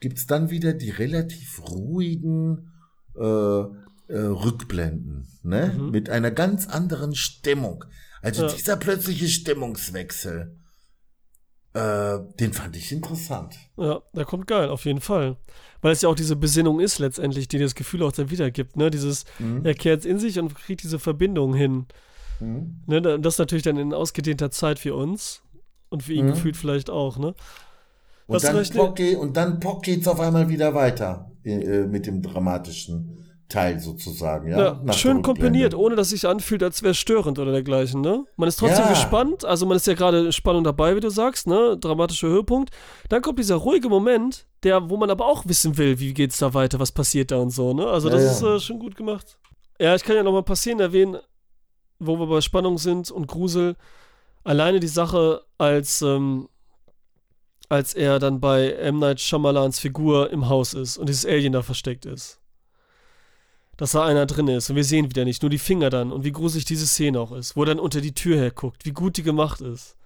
gibt's dann wieder die relativ ruhigen äh, äh, Rückblenden, ne? Mit einer ganz anderen Stimmung. Also Ja. dieser plötzliche Stimmungswechsel, äh, den fand ich interessant. Ja, der kommt geil, auf jeden Fall. Weil es ja auch diese Besinnung ist letztendlich, die das Gefühl auch dann wiedergibt, ne? Dieses, er kehrt in sich und kriegt diese Verbindung hin. Ne? da- Das natürlich dann in ausgedehnter Zeit für uns und für ihn gefühlt vielleicht auch, ne? Und du dann, ne? pock, geht- und dann pock geht's auf einmal wieder weiter äh, mit dem dramatischen Teil sozusagen, ja. Ja, schön Rückblende. ohne dass sich anfühlt, als wäre es störend oder dergleichen, ne? Man ist trotzdem Ja. gespannt, also man ist ja gerade Spannung dabei, wie du sagst, ne? Dramatischer Höhepunkt. Dann kommt dieser ruhige Moment, der, wo man aber auch wissen will, wie geht's da weiter, was passiert da und so, ne? Also das ja. ist äh, schon gut gemacht. Ja, ich kann ja noch mal ein paar Szenen erwähnen, wo wir bei Spannung sind und Grusel. Alleine die Sache, als, ähm, als er dann bei M. Night Shyamalans Figur im Haus ist und dieses Alien da versteckt ist dass da einer drin ist und wir sehen wieder nicht, nur die Finger dann und wie gruselig diese Szene auch ist, wo er dann unter die Tür herguckt, wie gut die gemacht ist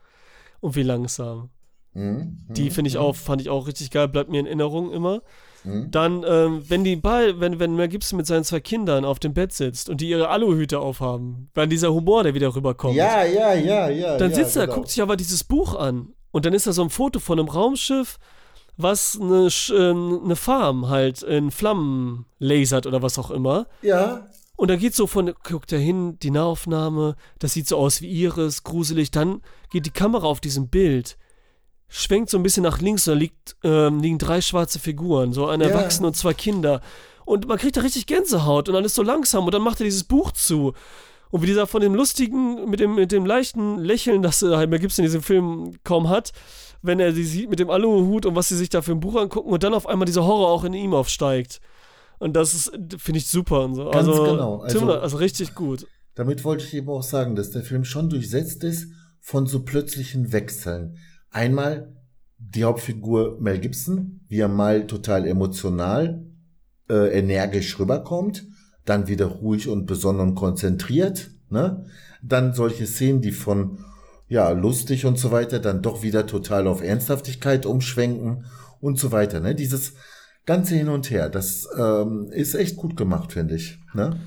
und wie langsam. Mhm. Die mhm, finde ich mhm, auch, fand ich auch richtig geil, bleibt mir in Erinnerung immer. mhm. Dann, ähm, wenn die bei, wenn, wenn Mel Gibson mit seinen zwei Kindern auf dem Bett sitzt und die ihre Aluhüte aufhaben, dann dieser Humor, der wieder rüberkommt. Ja, ja, ja, ja. Dann ja, sitzt er, genau. guckt sich aber dieses Buch an und dann ist da so ein Foto von einem Raumschiff, was eine, ähm, eine Farm halt in Flammen lasert oder was auch immer. Ja, Und da geht so von, guckt er hin, die Nahaufnahme, das sieht so aus wie Iris, gruselig. Dann geht die Kamera auf diesem Bild, schwenkt so ein bisschen nach links und da liegt, ähm, liegen drei schwarze Figuren, so ein Ja. Erwachsener und zwei Kinder. Und man kriegt da richtig Gänsehaut und alles so langsam und dann macht er dieses Buch zu. Und wie dieser von dem lustigen, mit dem, mit dem leichten Lächeln, das äh, halt Mel Gibson in diesem Film kaum hat, wenn er sie sieht mit dem Aluhut und was sie sich da für ein Buch angucken und dann auf einmal dieser Horror auch in ihm aufsteigt. Und das finde ich super und so. Ganz also, genau. Tim, Also- also richtig gut. damit wollte ich eben auch sagen, dass der Film schon durchsetzt ist von so plötzlichen Wechseln. Einmal die Hauptfigur Mel Gibson, wie er mal total emotional, äh, energisch rüberkommt, dann wieder ruhig und besonnen und konzentriert, ne? Dann solche Szenen, die von ja, lustig und so weiter, dann doch wieder total auf Ernsthaftigkeit umschwenken und so weiter, ne? Dieses ganze Hin und Her, das ähm, ist echt gut gemacht, finde ich, ne?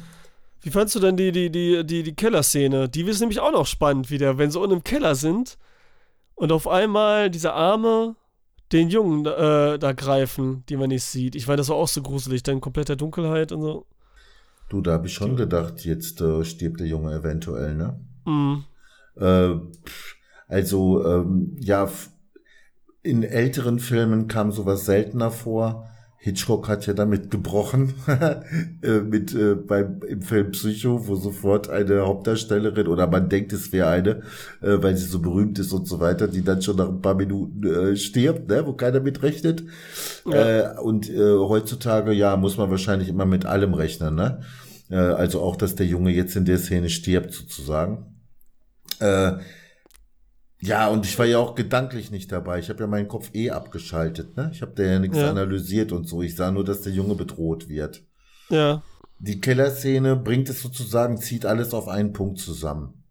Wie fandst du denn die, die, die, die, die Kellerszene? Die ist nämlich auch noch spannend wieder, wenn sie unten im Keller sind und auf einmal diese Arme den Jungen äh, da greifen, die man nicht sieht. Ich meine, das war auch so gruselig, dann kompletter Dunkelheit und so. Du, da habe ich schon gedacht, jetzt äh, stirbt der Junge eventuell, ne? Mm. Äh, also, ähm, ja, in älteren Filmen kam sowas seltener vor. Hitchcock hat ja damit gebrochen, äh, mit äh, beim im Film Psycho, wo sofort eine Hauptdarstellerin oder man denkt, es wäre eine, äh, weil sie so berühmt ist und so weiter, die dann schon nach ein paar Minuten äh, stirbt, ne, wo keiner mit rechnet. Ja. Äh, und äh, heutzutage, ja, muss man wahrscheinlich immer mit allem rechnen, ne? Äh, also auch, dass der Junge jetzt in der Szene stirbt, sozusagen. Äh, ja, und ich war ja auch gedanklich nicht dabei. Ich habe ja meinen Kopf eh abgeschaltet, ne? Ich habe da ja nichts Ja. analysiert und so. Ich sah nur, dass der Junge bedroht wird. Ja. Die Kellerszene bringt es sozusagen, zieht alles auf einen Punkt zusammen.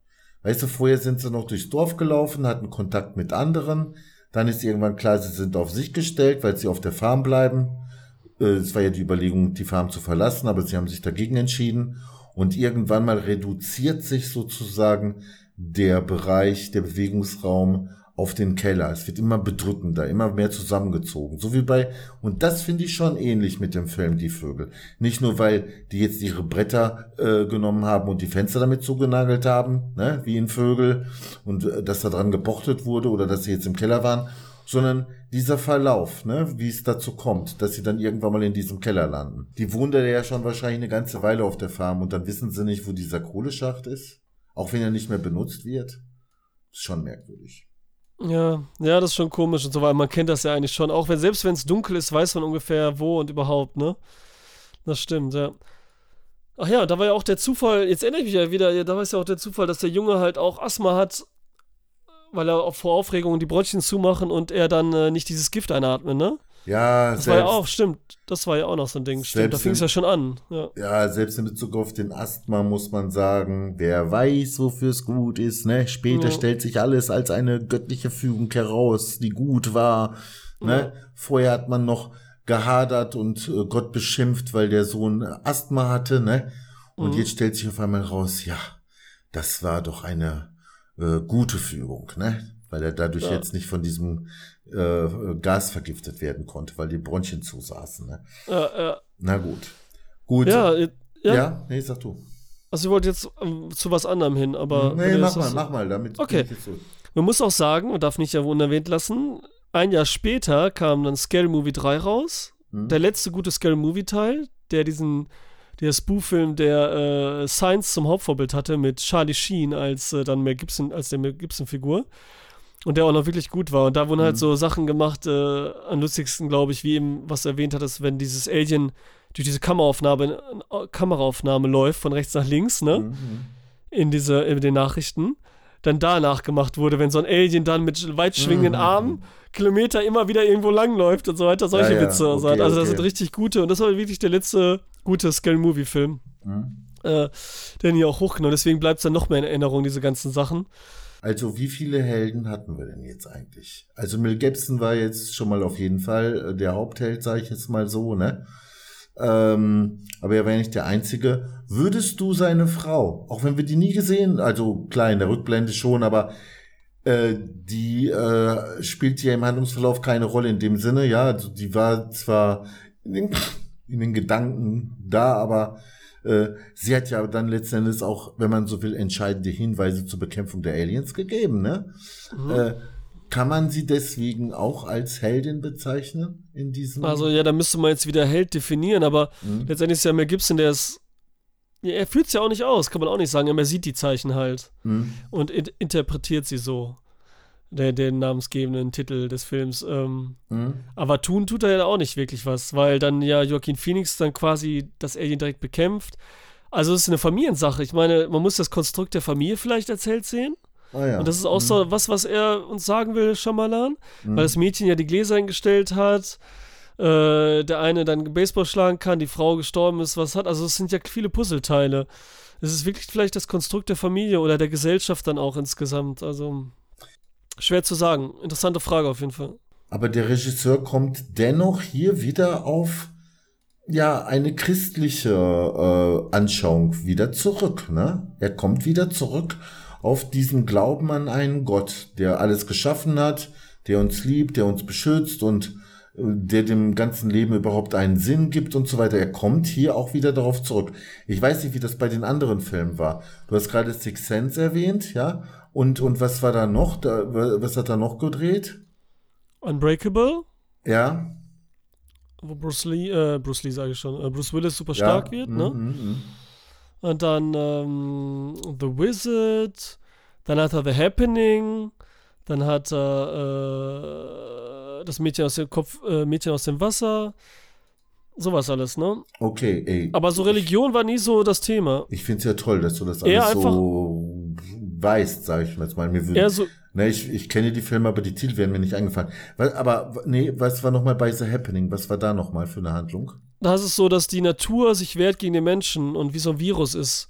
Weißt du, vorher sind sie noch durchs Dorf gelaufen, hatten Kontakt mit anderen. Dann ist irgendwann klar, sie sind auf sich gestellt, weil sie auf der Farm bleiben. Äh, Es war ja die Überlegung, die Farm zu verlassen, aber sie haben sich dagegen entschieden. Und irgendwann mal reduziert sich sozusagen der Bereich, der Bewegungsraum auf den Keller. Es wird immer bedrückender, immer mehr zusammengezogen. So wie bei, und das finde ich schon ähnlich mit dem Film Die Vögel. Nicht nur, weil die jetzt ihre Bretter äh, genommen haben und die Fenster damit zugenagelt haben, ne, wie in Vögel, und äh, dass da dran gepochtet wurde oder dass sie jetzt im Keller waren, sondern dieser Verlauf, ne, wie es dazu kommt, dass sie dann irgendwann mal in diesem Keller landen. Die wohnen da ja schon wahrscheinlich eine ganze Weile auf der Farm und dann wissen sie nicht, wo dieser Kohleschacht ist. Auch wenn er nicht mehr benutzt wird. Ist schon merkwürdig. Ja, ja, das ist schon komisch und so weiter. Man kennt das ja eigentlich schon. Auch wenn, selbst wenn es dunkel ist, weiß man ungefähr wo und überhaupt, ne? Das stimmt, ja. Ach ja, da war ja auch der Zufall, jetzt erinnere ich mich ja wieder, ja, da war es ja auch der Zufall, dass der Junge halt auch Asthma hat, weil er auch vor Aufregung die Bräutchen zumachen und er dann äh, nicht dieses Gift einatmet, ne? Ja, Das war ja auch, stimmt. Das war ja auch noch so ein Ding. Stimmt, da selbst fing es ja schon an. Ja. Ja, selbst in Bezug auf den Asthma muss man sagen, wer weiß, wofür es gut ist, ne? Später Ja. stellt sich alles als eine göttliche Fügung heraus, die gut war, ne? Vorher hat man noch gehadert und äh, Gott beschimpft, weil der Sohn Asthma hatte, ne? Und Mhm. jetzt stellt sich auf einmal raus, ja, das war doch eine äh, gute Fügung, ne? Weil er dadurch Ja. jetzt nicht von diesem äh, Gas vergiftet werden konnte, weil die Bronchien zusaßen, ne? Ja, ja. Na gut. Gut. ja, äh, ja. Ja, nee, sag du. Also ich wollte jetzt ähm, zu was anderem hin, aber. nee, mach mal, mach mal, damit Okay. Man muss auch sagen, man darf nicht ja unerwähnt lassen, ein Jahr später kam dann Scary Movie 3 raus. Hm? Der letzte gute Scary Movie Teil, der diesen, der Spoof-Film, der äh, Science zum Hauptvorbild hatte, mit Charlie Sheen als äh, dann Mel Gibson, als der Mel Gibson-Figur. Und der auch noch wirklich gut war. Und da wurden halt Mhm. so Sachen gemacht, äh, am lustigsten, glaube ich, wie eben, was du erwähnt hattest, wenn dieses Alien durch diese Kameraaufnahme, äh, Kameraaufnahme läuft, von rechts nach links, ne? Mhm. in, diese, in den Nachrichten, dann da nachgemacht wurde, wenn so ein Alien dann mit weit schwingenden Mhm. Armen Kilometer immer wieder irgendwo langläuft und so weiter, solche Ja, ja, Witze. okay, also das okay. sind richtig gute und das war wirklich der letzte gute Scary Movie Film, Mhm. äh, den hier auch hochgenommen. Deswegen bleibt es dann noch mehr in Erinnerung, diese ganzen Sachen. Also wie viele Helden hatten wir denn jetzt eigentlich? Also Mel Gibson war jetzt schon mal auf jeden Fall äh, der Hauptheld, sage ich jetzt mal so, ne? Ähm, aber er ja nicht der Einzige. Würdest du seine Frau, auch wenn wir die nie gesehen, also klar in der Rückblende schon, aber äh, die äh, spielt ja im Handlungsverlauf keine Rolle in dem Sinne, ja, also die war zwar in den, in den Gedanken da, aber äh, sie hat ja dann letzten Endes auch, wenn man so will, entscheidende Hinweise zur Bekämpfung der Aliens gegeben, ne? Mhm. Äh, kann man sie deswegen auch als Heldin bezeichnen in diesem? Also ja, da müsste man jetzt wieder Held definieren, aber Mhm. letztendlich ist ja Mel Gibson, der ist. Ja, er fühlt es ja auch nicht aus, kann man auch nicht sagen, aber er sieht die Zeichen halt. Mhm. und in interpretiert sie so. Der, den namensgebenden Titel des Films. Ähm, Mhm. aber tun tut er ja auch nicht wirklich was, weil dann ja Joaquin Phoenix dann quasi das Alien direkt bekämpft. Also es ist eine Familiensache. Ich meine, man muss das Konstrukt der Familie vielleicht erzählt sehen. Ah, ja. Und das ist auch Mhm. so was, was er uns sagen will, Shyamalan. Mhm. Weil das Mädchen ja die Gläser hingestellt hat. Äh, der eine dann Baseball schlagen kann, die Frau gestorben ist, was hat. Also es sind ja viele Puzzleteile. Es ist wirklich vielleicht das Konstrukt der Familie oder der Gesellschaft dann auch insgesamt. Also schwer zu sagen. Interessante Frage auf jeden Fall. Aber der Regisseur kommt dennoch hier wieder auf ja eine christliche äh, Anschauung wieder zurück. Ne? Er kommt wieder zurück auf diesen Glauben an einen Gott, der alles geschaffen hat, der uns liebt, der uns beschützt und äh, der dem ganzen Leben überhaupt einen Sinn gibt und so weiter. Er kommt hier auch wieder darauf zurück. Ich weiß nicht, wie das bei den anderen Filmen war. Du hast gerade Six Sense erwähnt, ja? Und, und was war da noch? Da, was hat er noch gedreht? Unbreakable, Ja. wo Bruce Lee, äh, Bruce Lee sage ich schon, äh, Bruce Willis super stark ja. wird, Mhm, ne? mhm, Und dann ähm, The Wizard, dann hat er The Happening, dann hat er äh, das Mädchen aus dem Kopf, äh, Mädchen aus dem Wasser, sowas alles, ne? Okay, ey. Aber so Religion war nie so das Thema. Ich find's ja toll, dass du das Eher alles einfach- so weißt, sag ich jetzt mal. Mir würde, Eher so, ne, ich, ich kenne die Filme, aber die Titel werden mir nicht eingefallen. Aber, nee, was war nochmal bei The Happening? Was war da nochmal für eine Handlung? da ist es so, dass die Natur sich wehrt gegen den Menschen und wie so ein Virus ist.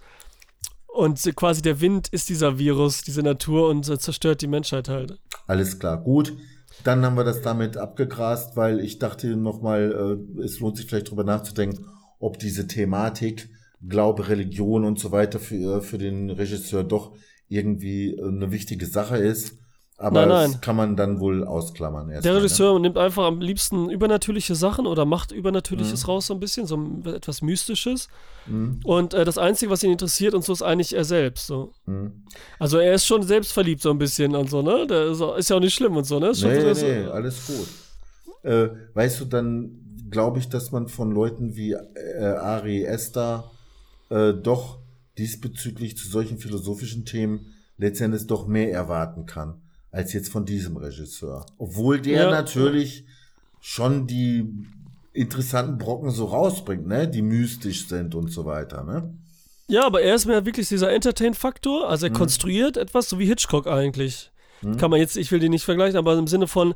Und quasi der Wind ist dieser Virus, diese Natur und zerstört die Menschheit halt. Alles klar, gut. Dann haben wir das damit abgegrast, weil ich dachte nochmal, äh, es lohnt sich vielleicht drüber nachzudenken, ob diese Thematik, Glaube, Religion und so weiter für, äh, für den Regisseur doch irgendwie äh, eine wichtige Sache ist. Aber Nein, das nein. kann man dann wohl ausklammern. Der mal, ne? Regisseur nimmt einfach am liebsten übernatürliche Sachen oder macht Übernatürliches Mhm. raus so ein bisschen, so etwas Mystisches. Mhm. Und äh, das Einzige, was ihn interessiert und so, ist eigentlich er selbst. So. Mhm. Also er ist schon selbstverliebt so ein bisschen und so, ne? Der ist, ist ja auch nicht schlimm und so, ne? Schon Nee, so, nee, alles gut. Äh, weißt du, dann glaube ich, dass man von Leuten wie äh, Ari Esther äh, doch diesbezüglich zu solchen philosophischen Themen letztendlich doch mehr erwarten kann, als jetzt von diesem Regisseur. Obwohl der Ja. natürlich schon die interessanten Brocken so rausbringt, ne, die mystisch sind und so weiter, ne? Ja, aber er ist mir wirklich dieser Entertain-Faktor. Also er Mhm. konstruiert etwas, so wie Hitchcock eigentlich. Mhm. Kann man jetzt, ich will den nicht vergleichen, aber im Sinne von,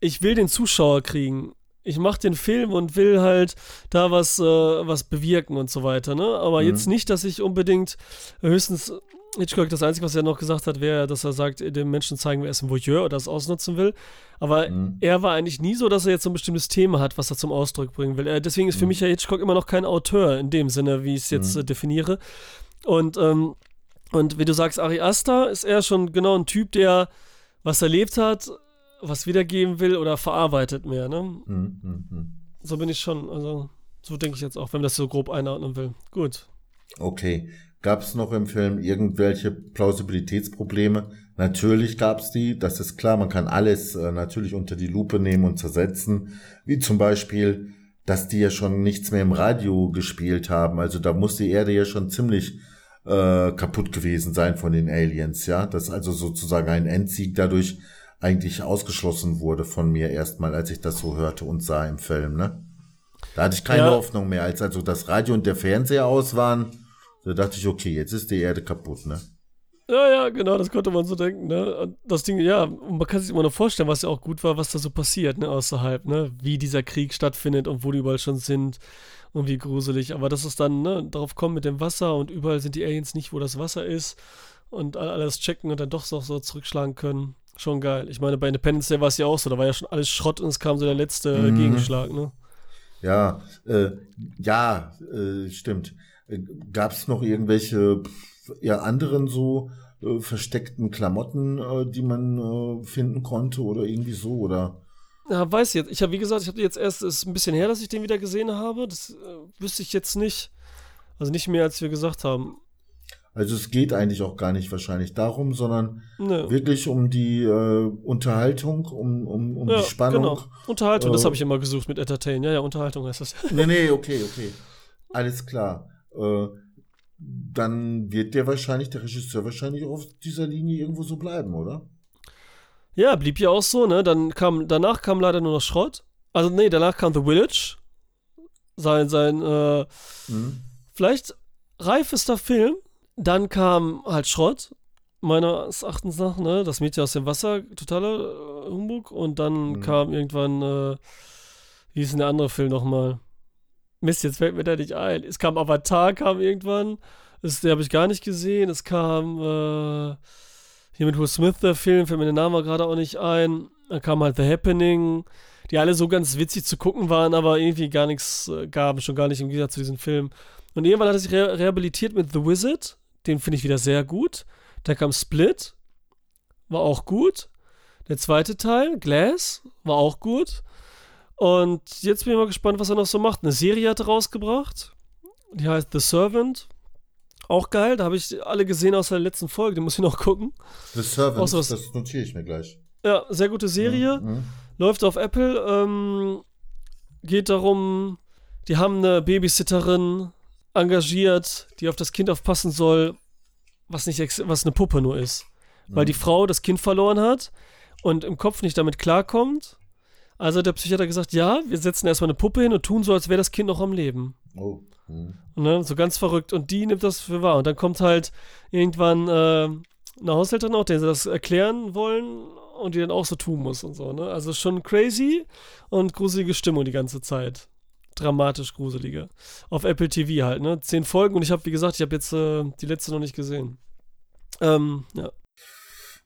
ich will den Zuschauer kriegen. Ich mache den Film und will halt da was, äh, was bewirken und so weiter, ne? Aber Mhm. jetzt nicht, dass ich unbedingt höchstens Hitchcock, das Einzige, was er noch gesagt hat, wäre, dass er sagt, dem Menschen zeigen, wer ist ein Voyeur oder das ausnutzen will. Aber Mhm. er war eigentlich nie so, dass er jetzt so ein bestimmtes Thema hat, was er zum Ausdruck bringen will. Er, deswegen ist für Mhm. mich ja Hitchcock immer noch kein Auteur in dem Sinne, wie ich es jetzt Mhm. äh, definiere. Und, ähm, und wie du sagst, Ari Aster ist eher schon genau ein Typ, der was erlebt hat, was wiedergeben will oder verarbeitet mehr. Ne? Mhm, mhm, mhm. So bin ich schon. Also, so denke ich jetzt auch, wenn man das so grob einordnen will. Gut. Okay. Gab es noch im Film irgendwelche Plausibilitätsprobleme? Natürlich gab es die, das ist klar. Man kann alles äh, natürlich unter die Lupe nehmen und zersetzen. Wie zum Beispiel dass die ja schon nichts mehr im Radio gespielt haben. Also da muss die Erde ja schon ziemlich äh, kaputt gewesen sein von den Aliens, ja. Dass also sozusagen ein Endsieg dadurch eigentlich ausgeschlossen wurde von mir erstmal, als ich das so hörte und sah im Film, ne? Da hatte ich keine ja. Hoffnung mehr, als also das Radio und der Fernseher aus waren. Da dachte ich, okay, jetzt ist die Erde kaputt, ne? Ja, ja, genau, das konnte man so denken, ne? Das Ding, ja, man kann sich immer noch vorstellen, was ja auch gut war, was da so passiert, ne, außerhalb, ne? Wie dieser Krieg stattfindet und wo die überall schon sind und wie gruselig. Aber dass es dann, ne, darauf kommt mit dem Wasser und überall sind die Aliens nicht, wo das Wasser ist und alles checken und dann doch so, so zurückschlagen können. Schon geil. Ich meine, bei Independence Day war es ja auch so, da war ja schon alles Schrott und es kam so der letzte mhm. Gegenschlag, ne? Ja, äh, ja, äh, stimmt. Äh, Gab es noch irgendwelche ja, anderen so äh, versteckten Klamotten, äh, die man äh, finden konnte oder irgendwie so, oder? Ja, weiß ich jetzt. Ich habe, wie gesagt, ich habe jetzt erst, es ist ein bisschen her, dass ich den wieder gesehen habe. Das äh, wüsste ich jetzt nicht. Also nicht mehr, als wir gesagt haben. Also es geht eigentlich auch gar nicht wahrscheinlich darum, sondern ne. wirklich um die äh, Unterhaltung, um, um, um ja, die Spannung. Genau. Unterhaltung, äh, das habe ich immer gesucht mit Entertain. Ja, ja, Unterhaltung heißt das. nee, nee, okay, okay. Alles klar. Äh, dann wird der wahrscheinlich, der Regisseur wahrscheinlich auf dieser Linie irgendwo so bleiben, oder? Ja, blieb ja auch so, ne? Dann kam, danach kam leider nur noch Schrott. Also, nee, danach kam The Village. Sein, sein, äh, mhm. vielleicht reifester Film. Dann kam halt Schrott, meines Erachtens nach, ne? Das Mädchen aus dem Wasser, totaler äh, Humbug. Und dann mhm. kam irgendwann, äh, wie hieß denn der andere Film nochmal? Mist, jetzt fällt mir da nicht ein. Es kam Avatar, kam irgendwann. Das, der habe ich gar nicht gesehen. Es kam äh, hier mit Will Smith der Film, fällt mir der Name gerade auch nicht ein. Dann kam halt The Happening, die alle so ganz witzig zu gucken waren, aber irgendwie gar nichts äh, gaben, schon gar nicht im Gegensatz zu diesem Film. Und irgendwann hat er sich re rehabilitiert mit The Wizard. Den finde ich wieder sehr gut. Da kam Split, war auch gut. Der zweite Teil, Glass, war auch gut. Und jetzt bin ich mal gespannt, was er noch so macht. Eine Serie hat er rausgebracht. Die heißt The Servant. Auch geil, da habe ich alle gesehen aus der letzten Folge, die muss ich noch gucken. The Servant, so das notiere ich mir gleich. Ja, sehr gute Serie. Mhm. Läuft auf Apple. Ähm, geht darum, die haben eine Babysitterin engagiert, die auf das Kind aufpassen soll, was nicht was eine Puppe nur ist. Weil mhm. die Frau das Kind verloren hat und im Kopf nicht damit klarkommt also hat der Psychiater gesagt, ja, wir setzen erstmal eine Puppe hin und tun so, als wäre das Kind noch am Leben. Oh. Hm. Ne, so ganz verrückt. Und die nimmt das für wahr. Und dann kommt halt irgendwann äh, eine Haushälterin auch, der sie das erklären wollen und die dann auch so tun muss und so. Ne? Also schon crazy und gruselige Stimmung die ganze Zeit. Dramatisch gruselige. Auf Apple TV halt, ne? Zehn Folgen und ich habe, wie gesagt, ich habe jetzt äh, die letzte noch nicht gesehen. Ähm, ja.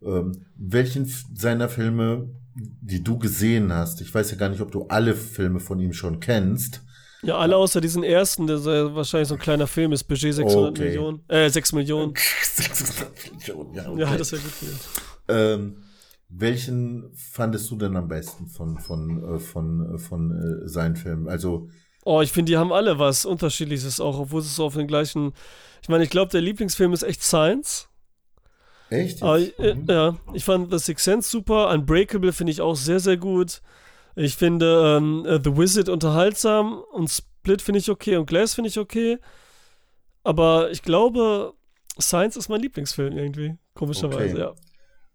Ähm, welchen seiner Filme die du gesehen hast. Ich weiß ja gar nicht, ob du alle Filme von ihm schon kennst. Ja, alle außer diesen ersten, der so wahrscheinlich so ein kleiner Film ist, Budget 600 okay. Millionen, äh, 6 Millionen. 600 Millionen, ja. Okay. Ja, das wäre gut. Ähm, welchen fandest du denn am besten von, von, äh, von, äh, von äh, seinen Filmen? Also. Oh, ich finde, die haben alle was Unterschiedliches auch, obwohl es so auf den gleichen. Ich meine, ich glaube, der Lieblingsfilm ist echt Science. Echt? Aber, äh, mhm. Ja, ich fand The Sixth Sense super. Unbreakable finde ich auch sehr, sehr gut. Ich finde ähm, äh, The Wizard unterhaltsam und Split finde ich okay und Glass finde ich okay. Aber ich glaube, Science ist mein Lieblingsfilm irgendwie. Komischerweise, okay. ja.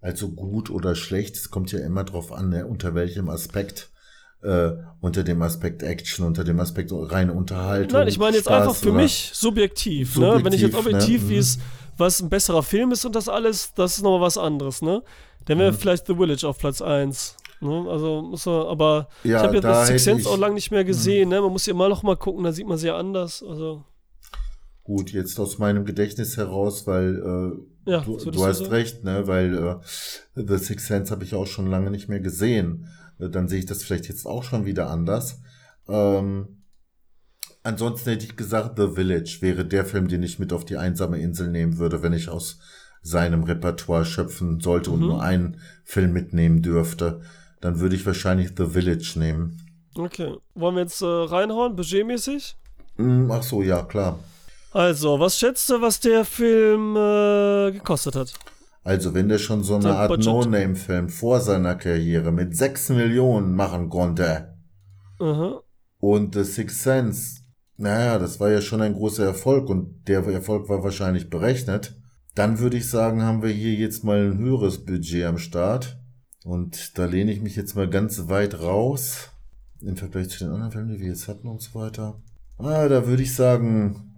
Also gut oder schlecht, es kommt ja immer drauf an, ne, unter welchem Aspekt. Äh, unter dem Aspekt Action, unter dem Aspekt reine Unterhaltung. Nein, ich meine jetzt Spaß einfach für mich subjektiv, subjektiv, ne? Wenn ich jetzt objektiv, ne? wie es was ein besserer Film ist und das alles, das ist nochmal was anderes, ne? Dann wäre mhm. vielleicht The Village auf Platz 1. Ne? Also muss man, aber ja, ich habe jetzt das Six Sense auch lange nicht mehr gesehen, mhm. ne? Man muss ja immer noch mal gucken, da sieht man sie ja anders. Also. Gut, jetzt aus meinem Gedächtnis heraus, weil äh, ja, du, du hast so? recht, ne? Weil äh, The Six Sense habe ich auch schon lange nicht mehr gesehen. Äh, dann sehe ich das vielleicht jetzt auch schon wieder anders. Ähm, Ansonsten hätte ich gesagt, The Village wäre der Film, den ich mit auf die einsame Insel nehmen würde, wenn ich aus seinem Repertoire schöpfen sollte mhm. und nur einen Film mitnehmen dürfte. Dann würde ich wahrscheinlich The Village nehmen. Okay. Wollen wir jetzt äh, reinhauen, budgetmäßig? Mm, ach so, ja, klar. Also, was schätzt du, was der Film äh, gekostet hat? Also, wenn der schon so eine Art No-Name-Film vor seiner Karriere mit 6 Millionen machen konnte. Mhm Und The Sixth Sense, naja, das war ja schon ein großer Erfolg und der Erfolg war wahrscheinlich berechnet. Dann würde ich sagen, haben wir hier jetzt mal ein höheres Budget am Start. Und da lehne ich mich jetzt mal ganz weit raus. Im Vergleich zu den anderen Filmen, die wir jetzt hatten und so weiter. Ah, da würde ich sagen,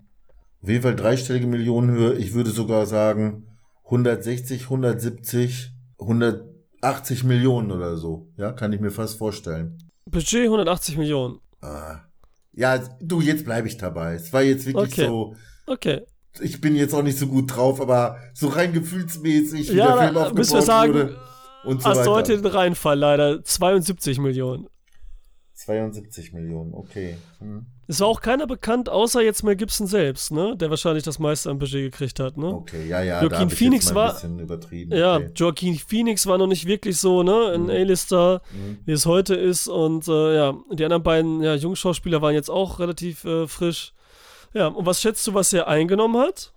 auf jeden Fall dreistellige Millionenhöhe. Ich würde sogar sagen 160, 170, 180 Millionen oder so. Ja, kann ich mir fast vorstellen. Budget 180 Millionen. Ah. Ja, du, jetzt bleibe ich dabei. Es war jetzt wirklich Okay. so. Okay. Ich bin jetzt auch nicht so gut drauf, aber so rein gefühlsmäßig, wie Ja, der Film aufgebaut müssen wir sagen, wurde und so Hast du heute weiter. den Reinfall leider 72 Millionen. 72 Millionen, okay. Hm. Es war auch keiner bekannt, außer jetzt Mel Gibson selbst, ne? Der wahrscheinlich das meiste am Budget gekriegt hat, ne? Okay, ja, ja, Joaquin da hab ich Phoenix jetzt mal ein war- bisschen übertrieben. Ja, okay. Joaquin Phoenix war noch nicht wirklich so, ne? Ein Mhm. A-Lister, Mhm. wie es heute ist. Und äh, ja, die anderen beiden ja, Jungschauspieler waren jetzt auch relativ äh, frisch. Ja, und was schätzt du, was er eingenommen hat?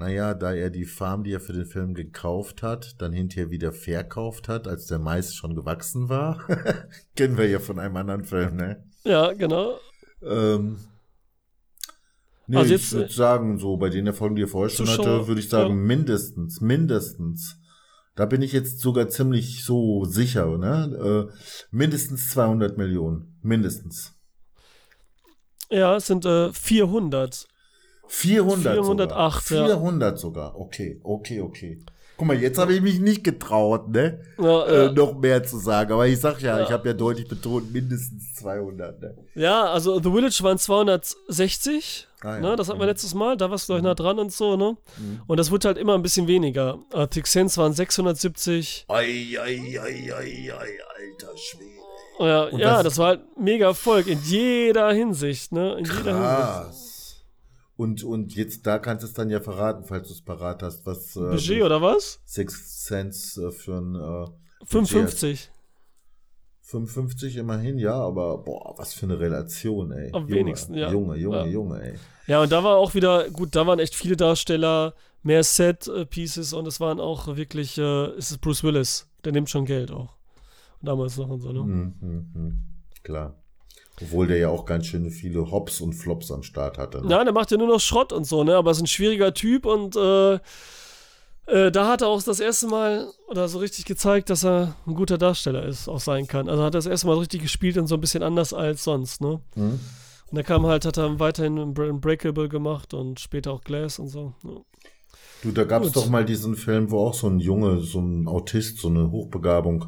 Naja, da er die Farm, die er für den Film gekauft hat, dann hinterher wieder verkauft hat, als der Mais schon gewachsen war. Kennen wir ja von einem anderen Film, ne? Ja, genau. Ähm, nee, Also ich würde äh, sagen, so bei den Erfolgen, die er vorher schon hatte, würde ich sagen, ja. mindestens, mindestens. Da bin ich jetzt sogar ziemlich so sicher, ne? Äh, mindestens 200 Millionen. Mindestens. Ja, es sind äh, 400. 400 408, sogar. ja. 400 sogar. Okay, okay, okay. Guck mal, jetzt habe ich mich nicht getraut, ne? Ja, Äh, ja. noch mehr zu sagen. Aber ich sag ja, Ja. ich habe ja deutlich betont, mindestens 200, ne? ja, also The Village waren 260. Ah, ja. Ne, das hatten wir Mhm. letztes Mal, da warst du gleich nah dran und so, ne? Mhm. Und das wird halt immer ein bisschen weniger. Sixth Sense waren 670. Ei, ei, ei, ei, ei, alter Schwede. Ja, ja das- das, war halt mega Erfolg in jeder Hinsicht, ne? In jeder Hinsicht. Und, und jetzt, da kannst du es dann ja verraten, falls du es parat hast, was äh, Budget oder was? Six Cents äh, für ein äh, 55. 55 immerhin, ja, aber boah, was für eine Relation, ey. Am Junge, wenigsten, ja. Junge, Junge, Ja. Junge, ey. Ja, und da war auch wieder, gut, da waren echt viele Darsteller, mehr Set-Pieces und es waren auch wirklich, äh, es ist Bruce Willis, der nimmt schon Geld auch. Damals noch und so, ne? Hm, hm, hm. Klar. Obwohl der ja auch ganz schön viele Hops und Flops am Start hatte. Ne? Ja, der macht ja nur noch Schrott und so, ne? Aber ist ein schwieriger Typ und äh, äh, da hat er auch das erste Mal oder so richtig gezeigt, dass er ein guter Darsteller ist, auch sein kann. Also hat er das erste Mal richtig gespielt und so ein bisschen anders als sonst, ne? Hm? Und er kam halt, hat er weiterhin Breakable gemacht und später auch Glass und so. Ja. Du, da gab es doch mal diesen Film, wo auch so ein Junge, so ein Autist, so eine Hochbegabung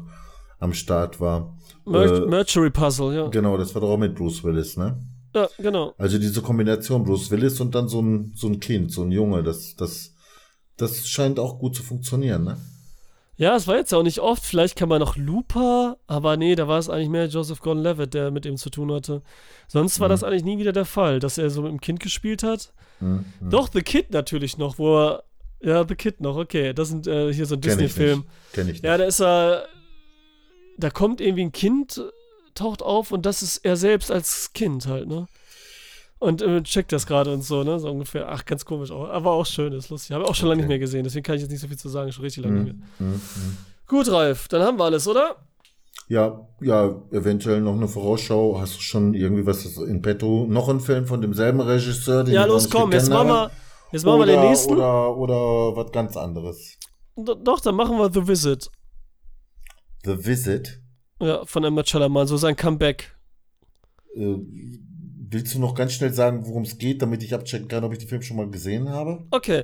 am Start war. Mer Äh, Mercury Puzzle, ja. Genau, das war doch auch mit Bruce Willis, ne? Ja, genau. Also diese Kombination Bruce Willis und dann so ein, so ein Kind, so ein Junge, das, das, das scheint auch gut zu funktionieren, ne? Ja, es war jetzt auch nicht oft. Vielleicht kann man noch Looper, aber nee, da war es eigentlich mehr Joseph Gordon-Levitt, der mit ihm zu tun hatte. Sonst war Mhm. das eigentlich nie wieder der Fall, dass er so mit dem Kind gespielt hat. Hm, hm. Doch, The Kid natürlich noch, wo er. Ja, The Kid noch, okay. Das sind äh, hier so ein Disney-Film. Kenn ich nicht. Ja, da ist er. Da kommt irgendwie ein Kind, äh, taucht auf und das ist er selbst als Kind halt, ne? Und äh, checkt das gerade und so, ne? So ungefähr. Ach, ganz komisch auch. Aber auch schön, ist lustig. Habe ich auch schon lange Okay. nicht mehr gesehen, deswegen kann ich jetzt nicht so viel zu sagen. Schon richtig lange nicht Hm, mehr. hm, hm. Gut, Ralf, dann haben wir alles, oder? Ja, ja, eventuell noch eine Vorausschau. Hast du schon irgendwie was in petto? Noch ein Film von demselben Regisseur? Den Ja, los, nicht komm, jetzt machen wir, jetzt machen wir oder, den nächsten. Oder, oder was ganz anderes. Do- Doch, dann machen wir The Visit. The Visit. Ja, von Emma Chalaman, so sein Comeback. Äh, willst du noch ganz schnell sagen, worum es geht, damit ich abchecken kann, ob ich den Film schon mal gesehen habe? Okay.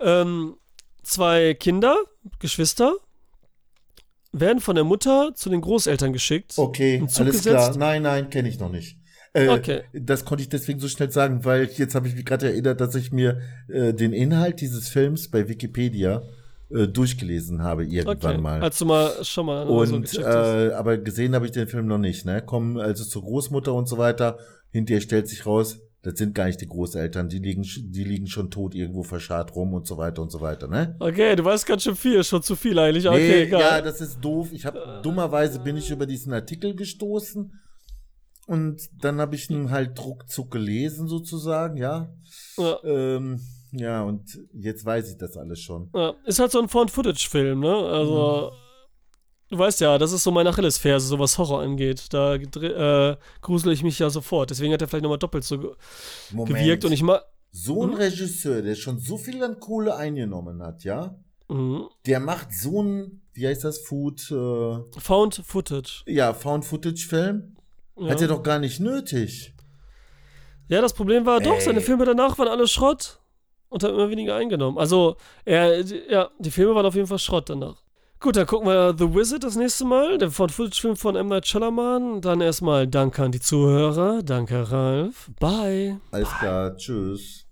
Ähm, zwei Kinder, Geschwister, werden von der Mutter zu den Großeltern geschickt. Okay, alles klar. Nein, nein, kenne ich noch nicht. Äh, Okay. Das konnte ich deswegen so schnell sagen, weil jetzt habe ich mich gerade erinnert, dass ich mir äh, den Inhalt dieses Films bei Wikipedia äh, durchgelesen habe irgendwann Okay, mal. als du mal schon mal so und hast. äh, aber gesehen habe ich den Film noch nicht, ne? Kommen also zur Großmutter und so weiter. Hinterher stellt sich raus, das sind gar nicht die Großeltern, die liegen, die liegen schon tot irgendwo verscharrt rum und so weiter und so weiter, ne? Okay, du weißt ganz schön viel, schon zu viel eigentlich. Okay, nee, egal. ja, das ist doof. Ich habe dummerweise bin ich über diesen Artikel gestoßen und dann habe ich ihn halt ruckzuck gelesen sozusagen, ja. ja. Ähm, ja, und jetzt weiß ich das alles schon. Ja, ist halt so ein Found-Footage-Film, ne? Also, Du weißt ja, das ist so meine Achillesferse, so was Horror angeht. Da äh, grusel ich mich ja sofort. Deswegen hat er vielleicht nochmal doppelt so ge Moment. gewirkt. Und ich mal. So ein Regisseur, der schon so viel an Kohle eingenommen hat, ja? Mhm. Der macht so ein, wie heißt das, Food, äh, Found Footage. ja, Found-Footage-Film? Ja. Hat er doch gar nicht nötig. ja, das Problem war doch, Ey. seine Filme danach waren alle Schrott. Und hat immer weniger eingenommen. Also, er, ja, die Filme waren auf jeden Fall Schrott danach. Gut, dann gucken wir The Wizard das nächste Mal. Der Found-Footage-Film von M. Night Shyamalan. Dann erstmal Danke an die Zuhörer. Danke, Ralf. Bye. Alles klar, tschüss.